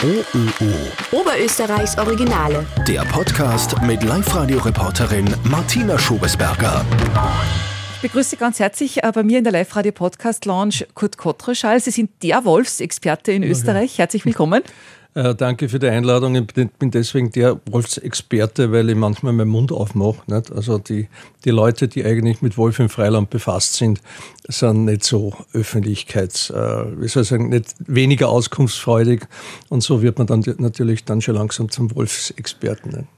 OÖO. Oberösterreichs Originale. Der Podcast mit Live-Radio-Reporterin Martina Schobesberger. Ich begrüße ganz herzlich äh, bei mir in der Live-Radio-Podcast-Lounge Kurt Kottreschall. Sie sind der Wolfsexperte in Österreich. Herzlich willkommen. Äh, danke für die Einladung. Ich bin deswegen der Wolfsexperte, weil ich manchmal meinen Mund aufmache. Nicht? Also die, die Leute, die eigentlich mit Wolf im Freiland befasst sind, sind nicht so öffentlichkeits, äh, wie soll ich sagen, nicht weniger auskunftsfreudig. Und so wird man dann natürlich dann schon langsam zum Wolfsexperten. Nicht?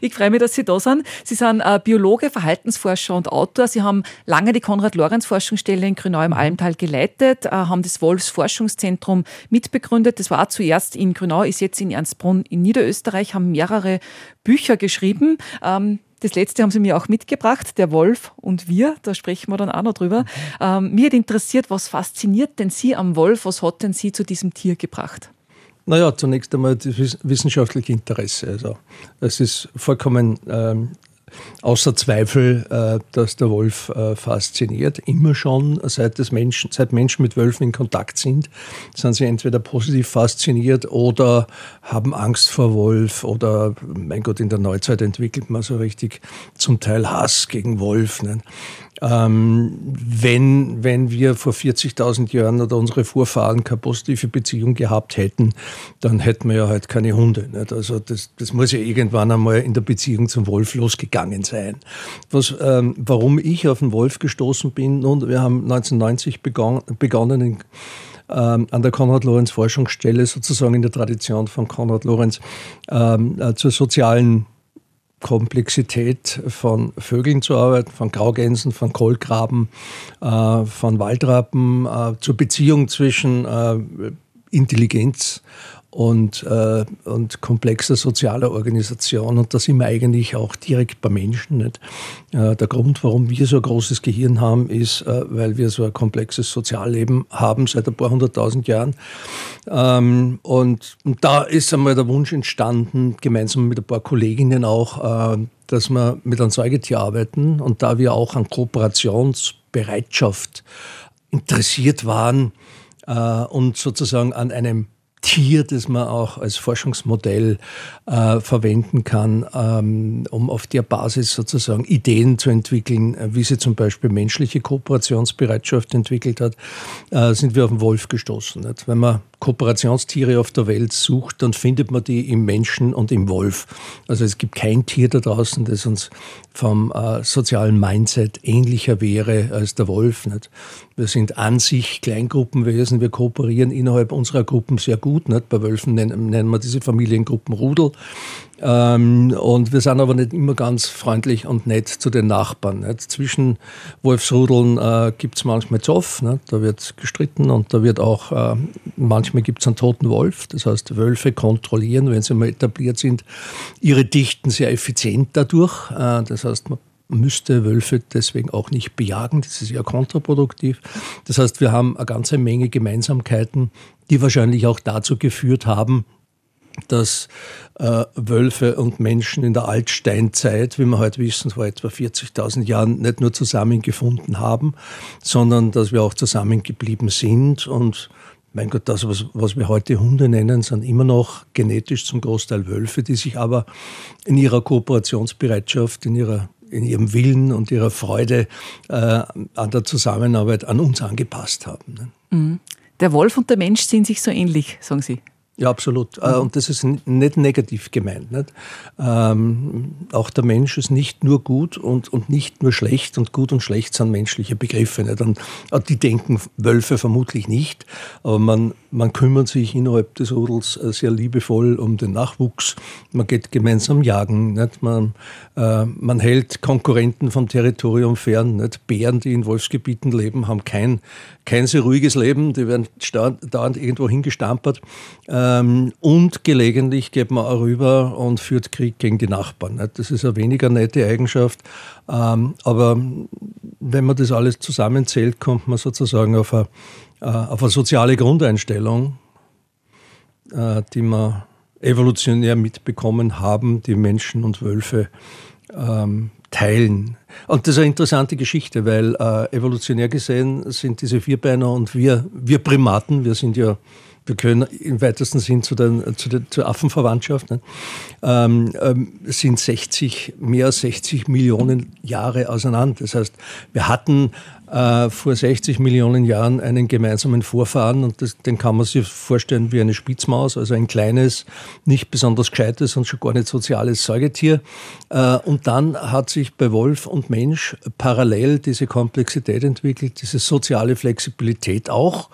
Ich freue mich, dass Sie da sind. Sie sind äh, Biologe, Verhaltensforscher und Autor. Sie haben lange die Konrad-Lorenz-Forschungsstelle in Grünau im Almtal geleitet, äh, haben das Wolfsforschungszentrum mitbegründet. Das war zuerst in Grünau, ist jetzt in Ernstbrunn in Niederösterreich, haben mehrere Bücher geschrieben. Ähm, das letzte haben Sie mir auch mitgebracht, der Wolf und wir, da sprechen wir dann auch noch drüber. Ähm, mir hat interessiert, was fasziniert denn Sie am Wolf? Was hat denn Sie zu diesem Tier gebracht? Naja, zunächst einmal das wissenschaftliche Interesse. Also es ist vollkommen ähm, außer Zweifel, äh, dass der Wolf äh, fasziniert. Immer schon, seit, das Menschen, seit Menschen mit Wölfen in Kontakt sind, sind sie entweder positiv fasziniert oder haben Angst vor Wolf oder, mein Gott, in der Neuzeit entwickelt man so richtig zum Teil Hass gegen Wolf. Ne? Ähm, wenn, wenn wir vor 40.000 Jahren oder unsere Vorfahren keine positive Beziehung gehabt hätten, dann hätten wir ja halt keine Hunde. Nicht? Also das, das muss ja irgendwann einmal in der Beziehung zum Wolf losgegangen sein. Was, ähm, warum ich auf den Wolf gestoßen bin, nun, wir haben 1990 begonnen, begonnen in, ähm, an der Konrad-Lorenz-Forschungsstelle, sozusagen in der Tradition von Konrad Lorenz, ähm, äh, zur sozialen Komplexität von Vögeln zu arbeiten, von Graugänsen, von Kohlgraben, äh, von Waldrappen, äh, zur Beziehung zwischen äh, Intelligenz und, äh, und komplexer sozialer Organisation. Und da sind wir eigentlich auch direkt bei Menschen. Nicht? Äh, der Grund, warum wir so ein großes Gehirn haben, ist, äh, weil wir so ein komplexes Sozialleben haben seit ein paar hunderttausend Jahren. Ähm, und, und, da ist einmal der Wunsch entstanden, gemeinsam mit ein paar Kolleginnen auch, äh, dass wir mit einem Säugetier arbeiten. Und da wir auch an Kooperationsbereitschaft interessiert waren äh, und sozusagen an einem Tier, das man auch als Forschungsmodell äh, verwenden kann, ähm, um auf der Basis sozusagen Ideen zu entwickeln, äh, wie sie zum Beispiel menschliche Kooperationsbereitschaft entwickelt hat, äh, sind wir auf den Wolf gestoßen. Nicht? Wenn man Kooperationstiere auf der Welt sucht, dann findet man die im Menschen und im Wolf. Also es gibt kein Tier da draußen, das uns vom äh, sozialen Mindset ähnlicher wäre als der Wolf. Nicht? Wir sind an sich Kleingruppenwesen, wir kooperieren innerhalb unserer Gruppen sehr gut. Nicht? Bei Wölfen nennen, nennen wir diese Familiengruppen Rudel. Ähm, und wir sind aber nicht immer ganz freundlich und nett zu den Nachbarn. Nicht? Zwischen Wolfsrudeln äh, gibt es manchmal Zoff, nicht? da wird gestritten und da wird auch, äh, manchmal gibt es einen toten Wolf. Das heißt, Wölfe kontrollieren, wenn sie mal etabliert sind, ihre Dichten sehr effizient dadurch. Äh, das heißt, man müsste Wölfe deswegen auch nicht bejagen. Das ist ja kontraproduktiv. Das heißt, wir haben eine ganze Menge Gemeinsamkeiten, die wahrscheinlich auch dazu geführt haben, dass äh, Wölfe und Menschen in der Altsteinzeit, wie wir heute wissen, vor etwa 40.000 Jahren, nicht nur zusammengefunden haben, sondern dass wir auch zusammengeblieben sind. Und mein Gott, das, was, was wir heute Hunde nennen, sind immer noch genetisch zum Großteil Wölfe, die sich aber in ihrer Kooperationsbereitschaft, in ihrer in ihrem Willen und ihrer Freude äh, an der Zusammenarbeit an uns angepasst haben. Ne? Mhm. Der Wolf und der Mensch sind sich so ähnlich, sagen Sie. Ja, absolut. Äh, mhm. Und das ist nicht negativ gemeint. Nicht? Ähm, auch der Mensch ist nicht nur gut und, und nicht nur schlecht und gut und schlecht sind menschliche Begriffe. Nicht? Und äh, die denken Wölfe vermutlich nicht, aber man, man kümmert sich innerhalb des Rudels äh, sehr liebevoll um den Nachwuchs. Man geht gemeinsam jagen. Nicht? Man, äh, man hält Konkurrenten vom Territorium fern. Nicht? Bären, die in Wolfsgebieten leben, haben kein, kein sehr ruhiges Leben. Die werden dauernd irgendwo hingestampert. Äh, ähm, und gelegentlich geht man auch rüber und führt Krieg gegen die Nachbarn. Das ist eine weniger nette Eigenschaft. Ähm, aber wenn man das alles zusammenzählt, kommt man sozusagen auf eine, auf eine soziale Grundeinstellung, äh, die wir evolutionär mitbekommen haben, die Menschen und Wölfe ähm, teilen. Und das ist eine interessante Geschichte, weil äh, evolutionär gesehen sind diese Vierbeiner und wir, wir Primaten, wir sind ja wir können im weitesten Sinn zu der, zu der, zur Affenverwandtschaft, ne? ähm, ähm, sind 60, mehr als 60 Millionen Jahre auseinander. Das heißt, wir hatten äh, vor 60 Millionen Jahren einen gemeinsamen Vorfahren und das, den kann man sich vorstellen wie eine Spitzmaus, also ein kleines, nicht besonders gescheites und schon gar nicht soziales Säugetier. Äh, und dann hat sich bei Wolf und Mensch parallel diese Komplexität entwickelt, diese soziale Flexibilität auch.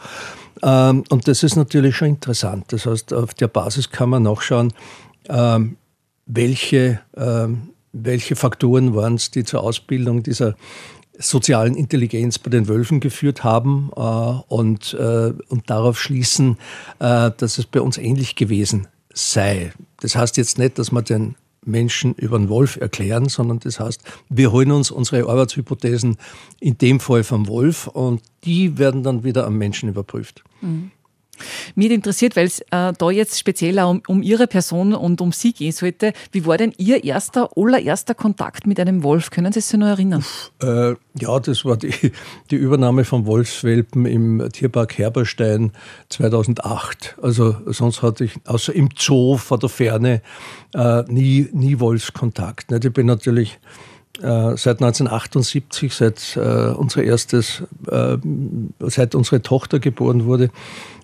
Ähm, und das ist natürlich schon interessant. Das heißt, auf der Basis kann man nachschauen, ähm, welche, ähm, welche Faktoren waren es, die zur Ausbildung dieser sozialen Intelligenz bei den Wölfen geführt haben äh, und, äh, und darauf schließen, äh, dass es bei uns ähnlich gewesen sei. Das heißt jetzt nicht, dass man den Menschen über den Wolf erklären, sondern das heißt, wir holen uns unsere Arbeitshypothesen in dem Fall vom Wolf und die werden dann wieder am Menschen überprüft. Mhm. Mich interessiert, weil es äh, da jetzt speziell auch um, um, Ihre Person und um Sie gehen sollte. Wie war denn Ihr erster, allererster Kontakt mit einem Wolf? Können Sie sich noch erinnern? Äh, ja, das war die, die Übernahme von Wolfswelpen im Tierpark Herberstein 2008. Also sonst hatte ich außer im Zoo vor der Ferne äh, nie, nie Wolfskontakt. Ne? Ich bin natürlich äh, seit 1978, seit äh, unser erstes, äh, seit unsere Tochter geboren wurde,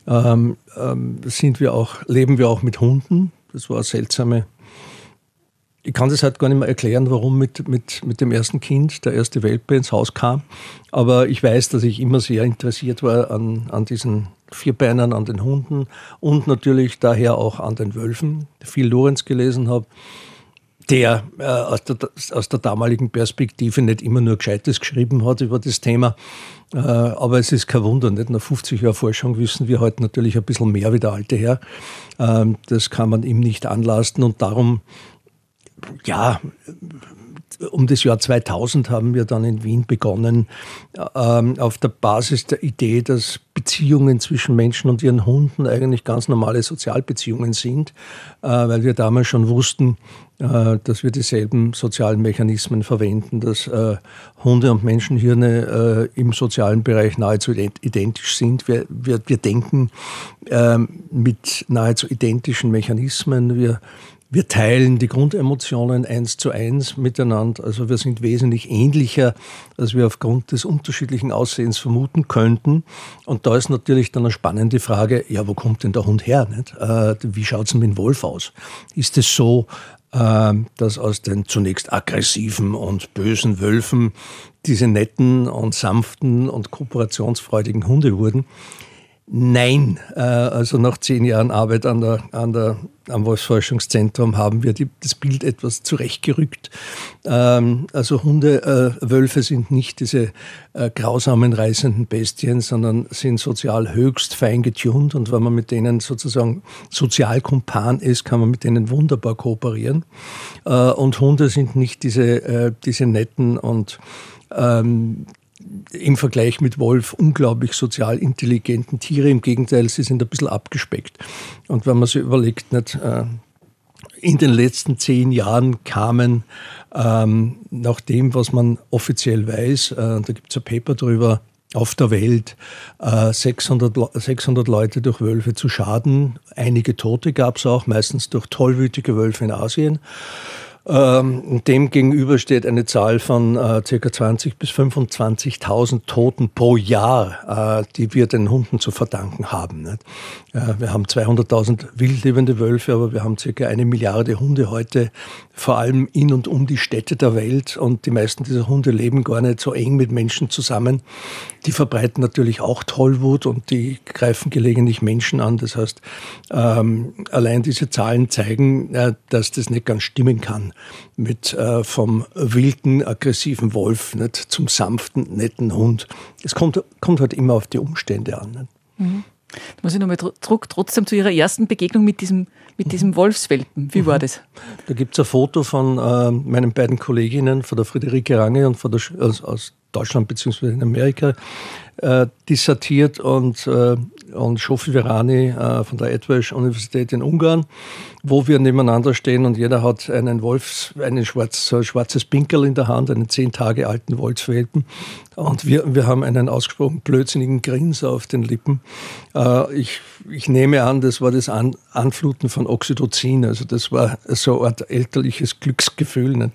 ähm, ähm, sind wir auch, leben wir auch mit Hunden. Das war eine seltsame. Ich kann das halt gar nicht mehr erklären, warum mit, mit, mit dem ersten Kind der erste Welpe ins Haus kam. Aber ich weiß, dass ich immer sehr interessiert war an, an diesen Vierbeinern, an den Hunden und natürlich daher auch an den Wölfen. Viel Lorenz gelesen habe der äh, aus, der, aus der damaligen Perspektive nicht immer nur Gescheites geschrieben hat über das Thema. Äh, aber es ist kein Wunder, nicht nach 50 Jahren Forschung wissen wir heute natürlich ein bisschen mehr wie der alte Herr. Ähm, das kann man ihm nicht anlasten und darum, ja, um das Jahr 2000 haben wir dann in Wien begonnen, ähm, auf der Basis der Idee, dass Beziehungen zwischen Menschen und ihren Hunden eigentlich ganz normale Sozialbeziehungen sind, äh, weil wir damals schon wussten, dass wir dieselben sozialen Mechanismen verwenden, dass äh, Hunde und Menschenhirne im sozialen Bereich nahezu identisch sind. Wir, wir, wir denken ähm, mit nahezu identischen Mechanismen. Wir wir teilen die Grundemotionen eins zu eins miteinander. Also wir sind wesentlich ähnlicher, als wir aufgrund des unterschiedlichen Aussehens vermuten könnten. Und da ist natürlich dann eine spannende Frage, ja, wo kommt denn der Hund her? Nicht? Äh, wie schaut es mit dem Wolf aus? Ist es so, äh, dass aus den zunächst aggressiven und bösen Wölfen diese netten und sanften und kooperationsfreudigen Hunde wurden? Nein, äh, also nach zehn Jahren Arbeit an der, an der, am Wolfsforschungszentrum haben wir die, das Bild etwas zurechtgerückt. Ähm, also Hunde, äh, Wölfe sind nicht diese äh, grausamen, reißenden Bestien, sondern sind sozial höchst fein getunt und wenn man mit denen sozusagen Sozialkumpan ist, kann man mit denen wunderbar kooperieren. Und Hunde sind nicht diese, diese netten und ähm, im Vergleich mit Wolf unglaublich sozial intelligenten Tiere. Im Gegenteil, sie sind ein bisschen abgespeckt. Und wenn man sich überlegt, nicht, äh, in den letzten zehn Jahren kamen, ähm, nach dem, was man offiziell weiß, äh, da gibt es ein Paper drüber, auf der Welt äh, 600, 600 Leute durch Wölfe zu Schaden. Einige Tote gab es auch, meistens durch tollwütige Wölfe in Asien. Ähm, dem gegenüber steht eine Zahl von äh, ca. 20.000 bis 25.000 Toten pro Jahr, äh, die wir den Hunden zu verdanken haben. Wir haben 200.000 wildlebende Wölfe, aber wir haben ca. eine Milliarde Hunde heute, vor allem in und um die Städte der Welt. Und die meisten dieser Hunde leben gar nicht so eng mit Menschen zusammen. Die verbreiten natürlich auch Tollwut und die greifen gelegentlich Menschen an. Das heißt, ähm, allein diese Zahlen zeigen, äh, dass das nicht ganz stimmen kann mit äh, vom wilden, aggressiven Wolf nicht, zum sanften, netten Hund. Es kommt, kommt halt immer auf die Umstände an. Mhm. Da muss ich nochmal zurück trotzdem zu Ihrer ersten Begegnung mit diesem, mit diesem Wolfswelpen. Wie war mhm. das? Da gibt es ein Foto von äh, meinen beiden Kolleginnen, von der Friederike Range und von der, aus, aus Deutschland bzw. in Amerika. Äh, dissertiert und, äh, und Shofi Verani äh, von der Edward-Universität in Ungarn, wo wir nebeneinander stehen und jeder hat einen Wolfs, einen schwarz, so ein schwarzes Pinkel in der Hand, einen zehn Tage alten Wolfswelpen. Und wir, wir haben einen ausgesprochen blödsinnigen Grins auf den Lippen. Äh, ich, ich nehme an, das war das an, Anfluten von Oxytocin. Also das war so Art elterliches Glücksgefühl.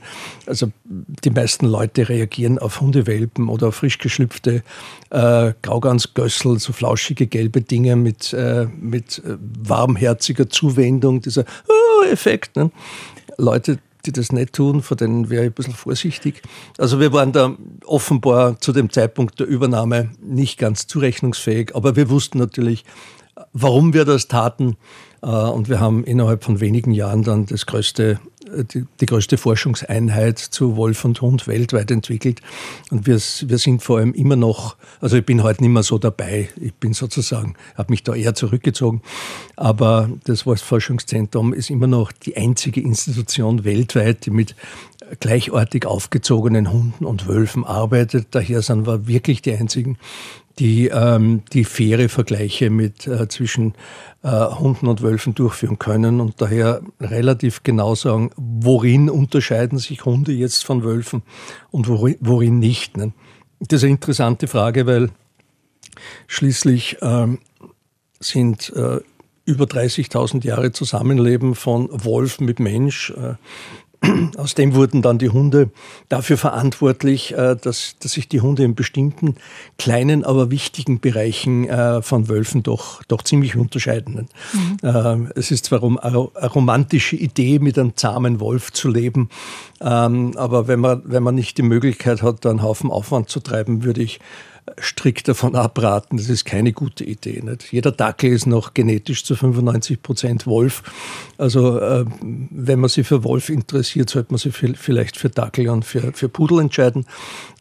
Also die meisten Leute reagieren auf Hundewelpen oder auf frisch geschlüpfte äh, Graugansgössel, so flauschige gelbe Dinge mit, äh, mit äh, warmherziger Zuwendung, dieser oh, Effekt. Ne? Leute, die das nicht tun, vor denen wäre ich ein bisschen vorsichtig. Also wir waren da offenbar zu dem Zeitpunkt der Übernahme nicht ganz zurechnungsfähig, aber wir wussten natürlich, warum wir das taten. Äh, und wir haben innerhalb von wenigen Jahren dann das größte die, die, größte Forschungseinheit zu Wolf und Hund weltweit entwickelt. Und wir, wir sind vor allem immer noch, also ich bin heute nicht mehr so dabei. Ich bin sozusagen, habe mich da eher zurückgezogen. Aber das Wolfsforschungszentrum ist immer noch die einzige Institution weltweit, die mit gleichartig aufgezogenen Hunden und Wölfen arbeitet. Daher sind wir wirklich die einzigen, die, ähm, die faire Vergleiche mit, äh, zwischen äh, Hunden und Wölfen durchführen können und daher relativ genau sagen, worin unterscheiden sich Hunde jetzt von Wölfen und worin, worin nicht. Ne? Das ist eine interessante Frage, weil schließlich ähm, sind äh, über 30.000 Jahre Zusammenleben von Wolf mit Mensch äh, aus dem wurden dann die Hunde dafür verantwortlich, äh, dass, dass sich die Hunde in bestimmten kleinen, aber wichtigen Bereichen äh, von Wölfen doch, doch ziemlich unterscheiden. Mhm. Ähm, es ist zwar eine romantische Idee, mit einem zahmen Wolf zu leben, ähm, aber wenn man, wenn man nicht die Möglichkeit hat, da einen Haufen Aufwand zu treiben, würde ich strikt davon abraten. Das ist keine gute Idee. Nicht? Jeder Dackel ist noch genetisch zu 95 Prozent Wolf. Also äh, wenn man sich für Wolf interessiert, sollte man sich vielleicht für Dackel und für, für Pudel entscheiden.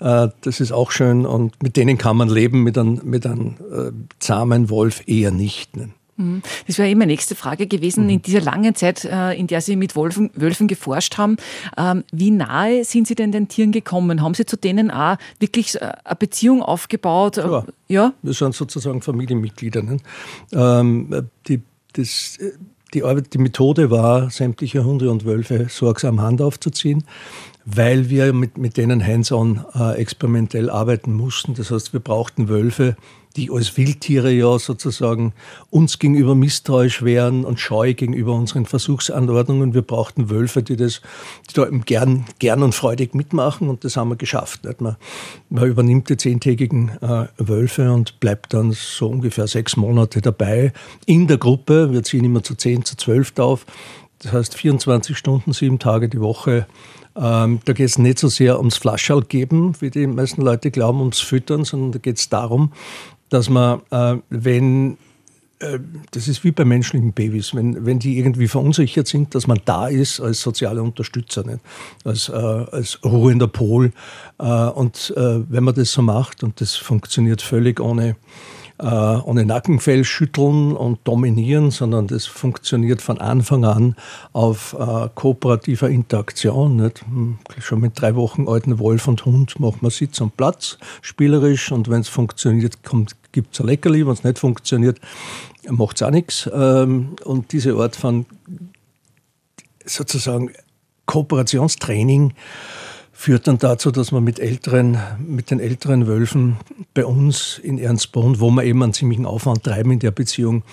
Äh, das ist auch schön und mit denen kann man leben, mit einem, mit einem äh, zahmen Wolf eher nicht. Nicht? Mhm. Das wäre immer nächste Frage gewesen. In dieser langen Zeit, äh, in der Sie mit Wolfen, Wölfen geforscht haben, ähm, wie nahe sind Sie denn den Tieren gekommen? Haben Sie zu denen auch wirklich äh, eine Beziehung aufgebaut? Ja, ja? wir sind sozusagen Familienmitglieder. Ne? Ähm, die, das, die, Arbeit, die Methode war, sämtliche Hunde und Wölfe sorgsam Hand aufzuziehen weil wir mit, mit denen hands-on äh, experimentell arbeiten mussten. Das heißt, wir brauchten Wölfe, die als Wildtiere ja sozusagen uns gegenüber misstrauisch wären und scheu gegenüber unseren Versuchsanordnungen. Wir brauchten Wölfe, die das die da gern, gern und freudig mitmachen und das haben wir geschafft. Man, man übernimmt die zehntägigen äh, Wölfe und bleibt dann so ungefähr sechs Monate dabei in der Gruppe. Wir ziehen immer zu zehn, zu zwölf auf. Das heißt 24 Stunden, sieben Tage die Woche ähm, da geht es nicht so sehr ums Flaschall geben, wie die meisten Leute glauben, ums Füttern, sondern da geht es darum, dass man, äh, wenn äh, das ist wie bei menschlichen Babys, wenn, wenn die irgendwie verunsichert sind, dass man da ist als soziale Unterstützer, nicht? Als, äh, als ruhender Pol. Äh, und äh, wenn man das so macht, und das funktioniert völlig ohne, äh, ohne Nackenfell schütteln und dominieren, sondern das funktioniert von Anfang an auf äh, kooperativer Interaktion. Nicht? Hm, schon mit drei Wochen alten Wolf und Hund macht man Sitz und Platz, spielerisch, und wenn es funktioniert, gibt es ein Leckerli, wenn es nicht funktioniert, macht es auch nichts. Ähm, und diese Art von sozusagen Kooperationstraining führt dann dazu, dass man mit, älteren, mit den älteren Wölfen bei uns in Ernstbrunn, wo wir eben einen ziemlichen Aufwand treiben in der Beziehung,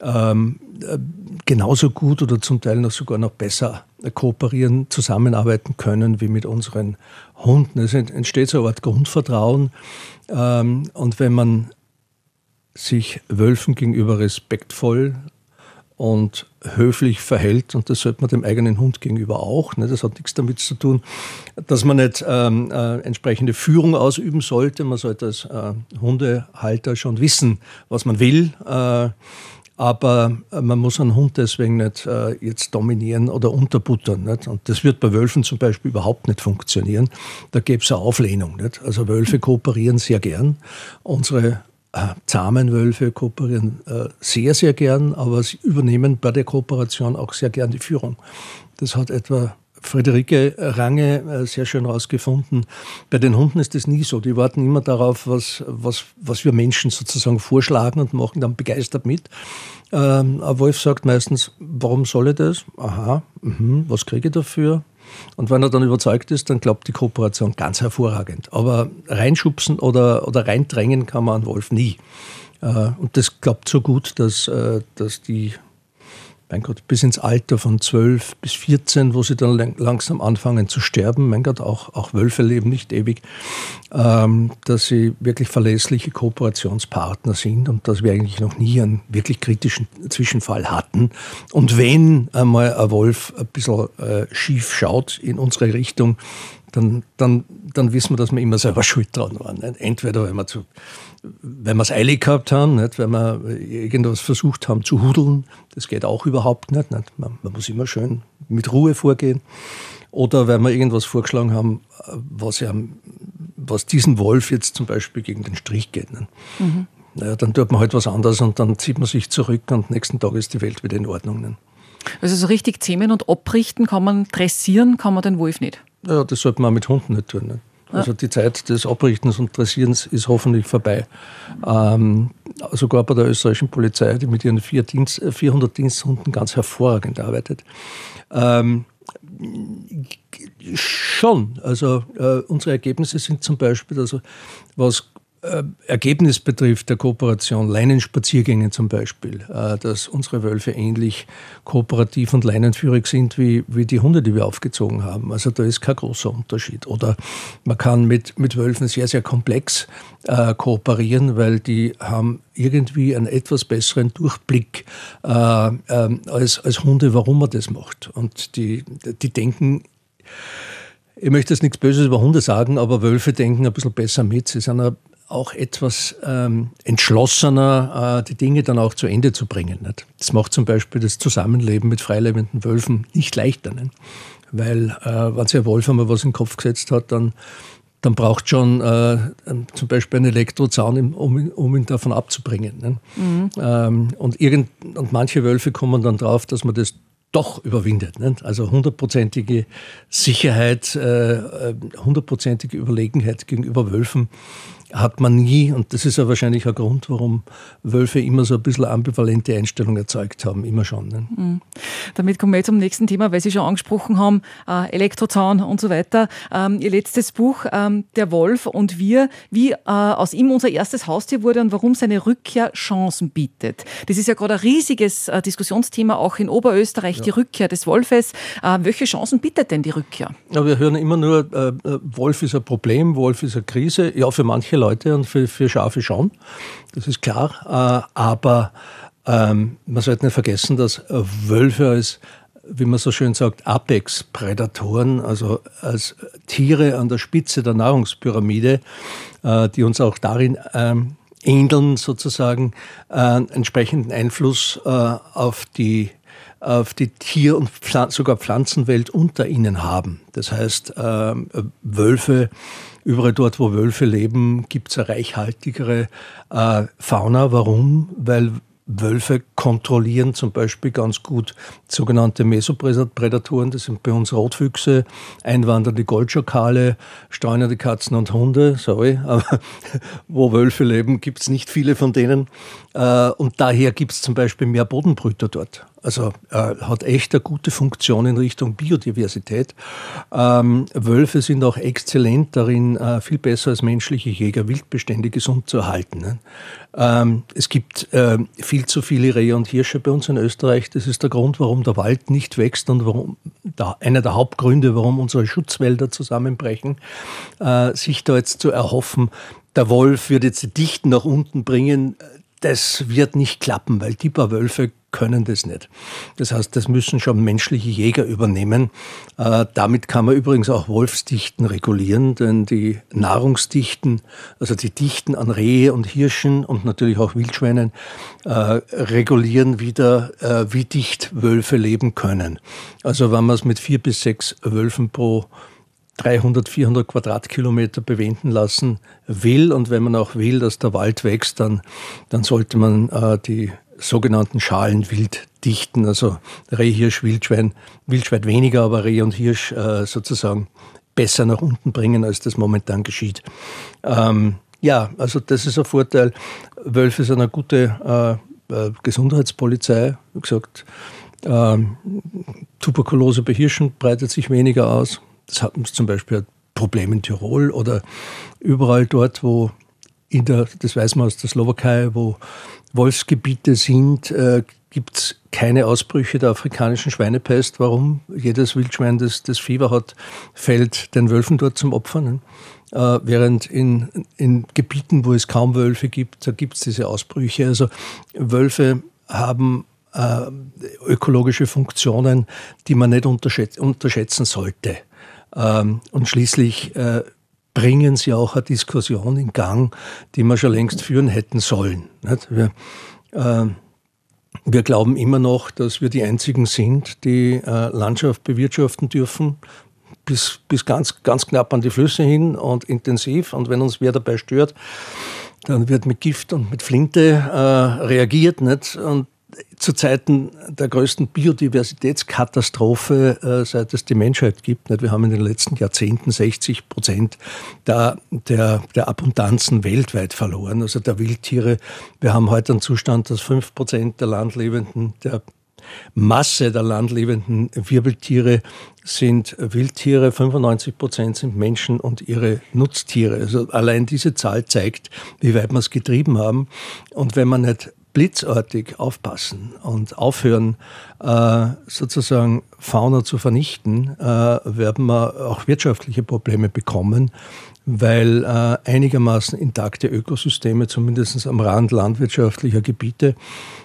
ähm, äh, genauso gut oder zum Teil noch sogar noch besser kooperieren, zusammenarbeiten können wie mit unseren Hunden. Es entsteht so eine Art Grundvertrauen. Ähm, und wenn man sich Wölfen gegenüber respektvoll und höflich verhält, und das sollte man dem eigenen Hund gegenüber auch. Ne? Das hat nichts damit zu tun, dass man nicht ähm, äh, entsprechende Führung ausüben sollte. Man sollte als äh, Hundehalter schon wissen, was man will. Äh, aber man muss einen Hund deswegen nicht äh, jetzt dominieren oder unterbuttern. Nicht? Und das wird bei Wölfen zum Beispiel überhaupt nicht funktionieren. Da gäbe es eine Auflehnung. Nicht? Also Wölfe kooperieren sehr gern. Unsere äh, zahmen Wölfe kooperieren äh, sehr, sehr gern, aber sie übernehmen bei der Kooperation auch sehr gern die Führung. Das hat etwa Friederike Range äh, sehr schön herausgefunden. Bei den Hunden ist das nie so. Die warten immer darauf, was, was, was wir Menschen sozusagen vorschlagen und machen dann begeistert mit. Ähm, ein Wolf sagt meistens, warum soll ich das? Aha, mh, was kriege ich dafür? Und wenn er dann überzeugt ist, dann klappt die Kooperation ganz hervorragend. Aber reinschubsen oder, oder reindrängen kann man einen Wolf nie. Äh, und das klappt so gut, dass, äh, dass die mein Gott, bis ins Alter von 12 bis 14, wo sie dann langsam anfangen zu sterben, mein Gott, auch, auch Wölfe leben nicht ewig, ähm, dass sie wirklich verlässliche Kooperationspartner sind und dass wir eigentlich noch nie einen wirklich kritischen Zwischenfall hatten. Und wenn einmal ein Wolf ein bisschen äh, schief schaut in unsere Richtung, dann, dann, dann wissen wir, dass wir immer selber schuld dran waren. Entweder weil wir zu wenn wir es eilig gehabt haben, nicht? wenn wir irgendwas versucht haben zu hudeln, das geht auch überhaupt nicht. nicht? Man, man, muss immer schön mit Ruhe vorgehen. Oder wenn wir irgendwas vorgeschlagen haben, was, ja, was diesen Wolf jetzt zum Beispiel gegen den Strich geht. Mhm. Naja, dann tut man halt was anderes und dann zieht man sich zurück und nächsten Tag ist die Welt wieder in Ordnung. Nicht? Also so richtig zähmen und abrichten kann man, dressieren kann man den Wolf nicht? Ja, das sollte man auch mit Hunden nicht tun. Nicht? Also die Zeit des Abrichtens und Dressierens ist hoffentlich vorbei. Ähm, sogar bei der österreichischen Polizei, die mit ihren Dienst, 400 äh, Diensthunden ganz hervorragend arbeitet. Ähm, schon, also äh, unsere Ergebnisse sind zum Beispiel, also was Ergebnis betrifft der Kooperation, Leinenspaziergänge zum Beispiel, äh, dass unsere Wölfe ähnlich kooperativ und leinenführig sind wie, wie die Hunde, die wir aufgezogen haben. Also da ist kein großer Unterschied. Oder man kann mit, mit Wölfen sehr, sehr komplex äh, kooperieren, weil die haben irgendwie einen etwas besseren Durchblick äh, äh, als, als Hunde, warum man das macht. Und die, die denken, ich möchte jetzt nichts Böses über Hunde sagen, aber Wölfe denken ein bisschen besser mit. Sie sind auch etwas ähm, entschlossener, äh, die Dinge dann auch zu Ende zu bringen. Nicht? Das macht zum Beispiel das Zusammenleben mit freilebenden Wölfen nicht leichter. Nicht? Weil, äh, wenn sich ein Wolf einmal was in den Kopf gesetzt hat, dann, dann braucht schon äh, zum Beispiel einen Elektrozaun, um, um ihn davon abzubringen. Mhm. Ähm, und, irgend, und manche Wölfe kommen dann drauf, dass man das doch überwindet. Nicht? Also hundertprozentige Sicherheit, äh, äh, hundertprozentige Überlegenheit gegenüber Wölfen hat man nie, und das ist ja wahrscheinlich ein Grund, warum Wölfe immer so ein bisschen ambivalente Einstellungen erzeugt haben, immer schon. Ne? Mhm. Damit kommen wir zum nächsten Thema, weil Sie schon angesprochen haben, äh, Elektrozaun und so weiter. Ähm, Ihr letztes Buch, ähm, Der Wolf und wir, wie äh, aus ihm unser erstes Haustier wurde und warum seine Rückkehr Chancen bietet. Das ist ja gerade ein riesiges äh, Diskussionsthema, auch in Oberösterreich, ja. die Rückkehr des Wolfes. Welche Chancen bietet denn die Rückkehr? Ja, wir hören immer nur, Wolf ist ein Problem, Wolf ist eine Krise. Ja, für manche Leute und für, für Schafe schon, das ist klar. Äh, aber ähm, man sollte nicht vergessen, dass Wölfe als wie man so schön sagt, Apex-Prädatoren, also als Tiere an der Spitze der Nahrungspyramide, äh, die uns auch darin ähm, ähneln, sozusagen äh, entsprechenden Einfluss äh, auf die auf die Tier- und Pfl sogar Pflanzenwelt unter ihnen haben. Das heißt, äh, Wölfe Überall dort, wo Wölfe leben, gibt es eine reichhaltigere äh, Fauna. Warum? Weil Wölfe kontrollieren zum Beispiel ganz gut sogenannte Mesoprädatoren, das sind bei uns Rotfüchse, einwandernde Goldschakale, streunende Katzen und Hunde, sorry, aber wo Wölfe leben, gibt es nicht viele von denen. Äh, und daher gibt es zum Beispiel mehr Bodenbrüter dort. Also äh, hat echt eine gute Funktion in Richtung Biodiversität. Ähm, Wölfe sind auch exzellent darin, äh, viel besser als menschliche Jäger Wildbestände gesund zu erhalten. Ne? Ähm, es gibt äh, viel zu viele Rehe und Hirsche bei uns in Österreich. Das ist der Grund, warum der Wald nicht wächst und warum da, einer der Hauptgründe, warum unsere Schutzwälder zusammenbrechen. Äh, sich da jetzt zu erhoffen, der Wolf wird jetzt die Dichten nach unten bringen, das wird nicht klappen, weil die paar Wölfe können das nicht. Das heißt, das müssen schon menschliche Jäger übernehmen. Äh, damit kann man übrigens auch Wolfsdichten regulieren, denn die Nahrungsdichten, also die Dichten an Rehe und Hirschen und natürlich auch Wildschweinen, äh, regulieren wieder, äh, wie dicht Wölfe leben können. Also wenn man es mit vier bis sechs Wölfen pro 300, 400 Quadratkilometer bewenden lassen will und wenn man auch will, dass der Wald wächst, dann, dann sollte man äh, die sogenannten Schalenwilddichten dichten. Also Reh, Hirsch, Wildschwein, Wildschwein weniger, aber Reh und Hirsch äh, sozusagen besser nach unten bringen, als das momentan geschieht. Ähm, ja, also das ist ein Vorteil. Wölfe sind eine gute äh, äh, Gesundheitspolizei. Wie gesagt, ähm, Tuberkulose bei Hirschen breitet sich weniger aus. Das wir zum Beispiel ein Problem in Tirol oder überall dort, wo in der, das weiß man aus der Slowakei, wo Wolfsgebiete sind, äh, gibt es keine Ausbrüche der afrikanischen Schweinepest. Warum? Jedes Wildschwein, das, das Fieber hat, fällt den Wölfen dort zum Opfer. Ne? Äh, während in, in Gebieten, wo es kaum Wölfe gibt, da gibt es diese Ausbrüche. Also Wölfe haben äh, ökologische Funktionen, die man nicht unterschätzen, sollte. Ähm, und schließlich äh, bringen sie auch eine Diskussion in Gang, die wir schon längst führen hätten sollen. Wir, äh, wir glauben immer noch, dass wir die Einzigen sind, die äh, Landschaft bewirtschaften dürfen, bis, bis ganz, ganz knapp an die Flüsse hin und intensiv. Und wenn uns wer dabei stört, dann wird mit Gift und mit Flinte äh, reagiert. Nicht? Und zu Zeiten der größten Biodiversitätskatastrophe, äh, seit es die Menschheit gibt. Wir haben in den letzten Jahrzehnten 60 Prozent der, der, der Abundanzen weltweit verloren, also der Wildtiere. Wir haben heute einen Zustand, dass 5 Prozent der Landlebenden, der Masse der landlebenden Wirbeltiere sind Wildtiere, 95 Prozent sind Menschen und ihre Nutztiere. Also allein diese Zahl zeigt, wie weit wir es getrieben haben. Und wenn man nicht blitzartig aufpassen und aufhören, äh, sozusagen Fauna zu vernichten, äh, werden wir auch wirtschaftliche Probleme bekommen, weil äh, einigermaßen intakte Ökosysteme, zumindest am Rand landwirtschaftlicher Gebiete,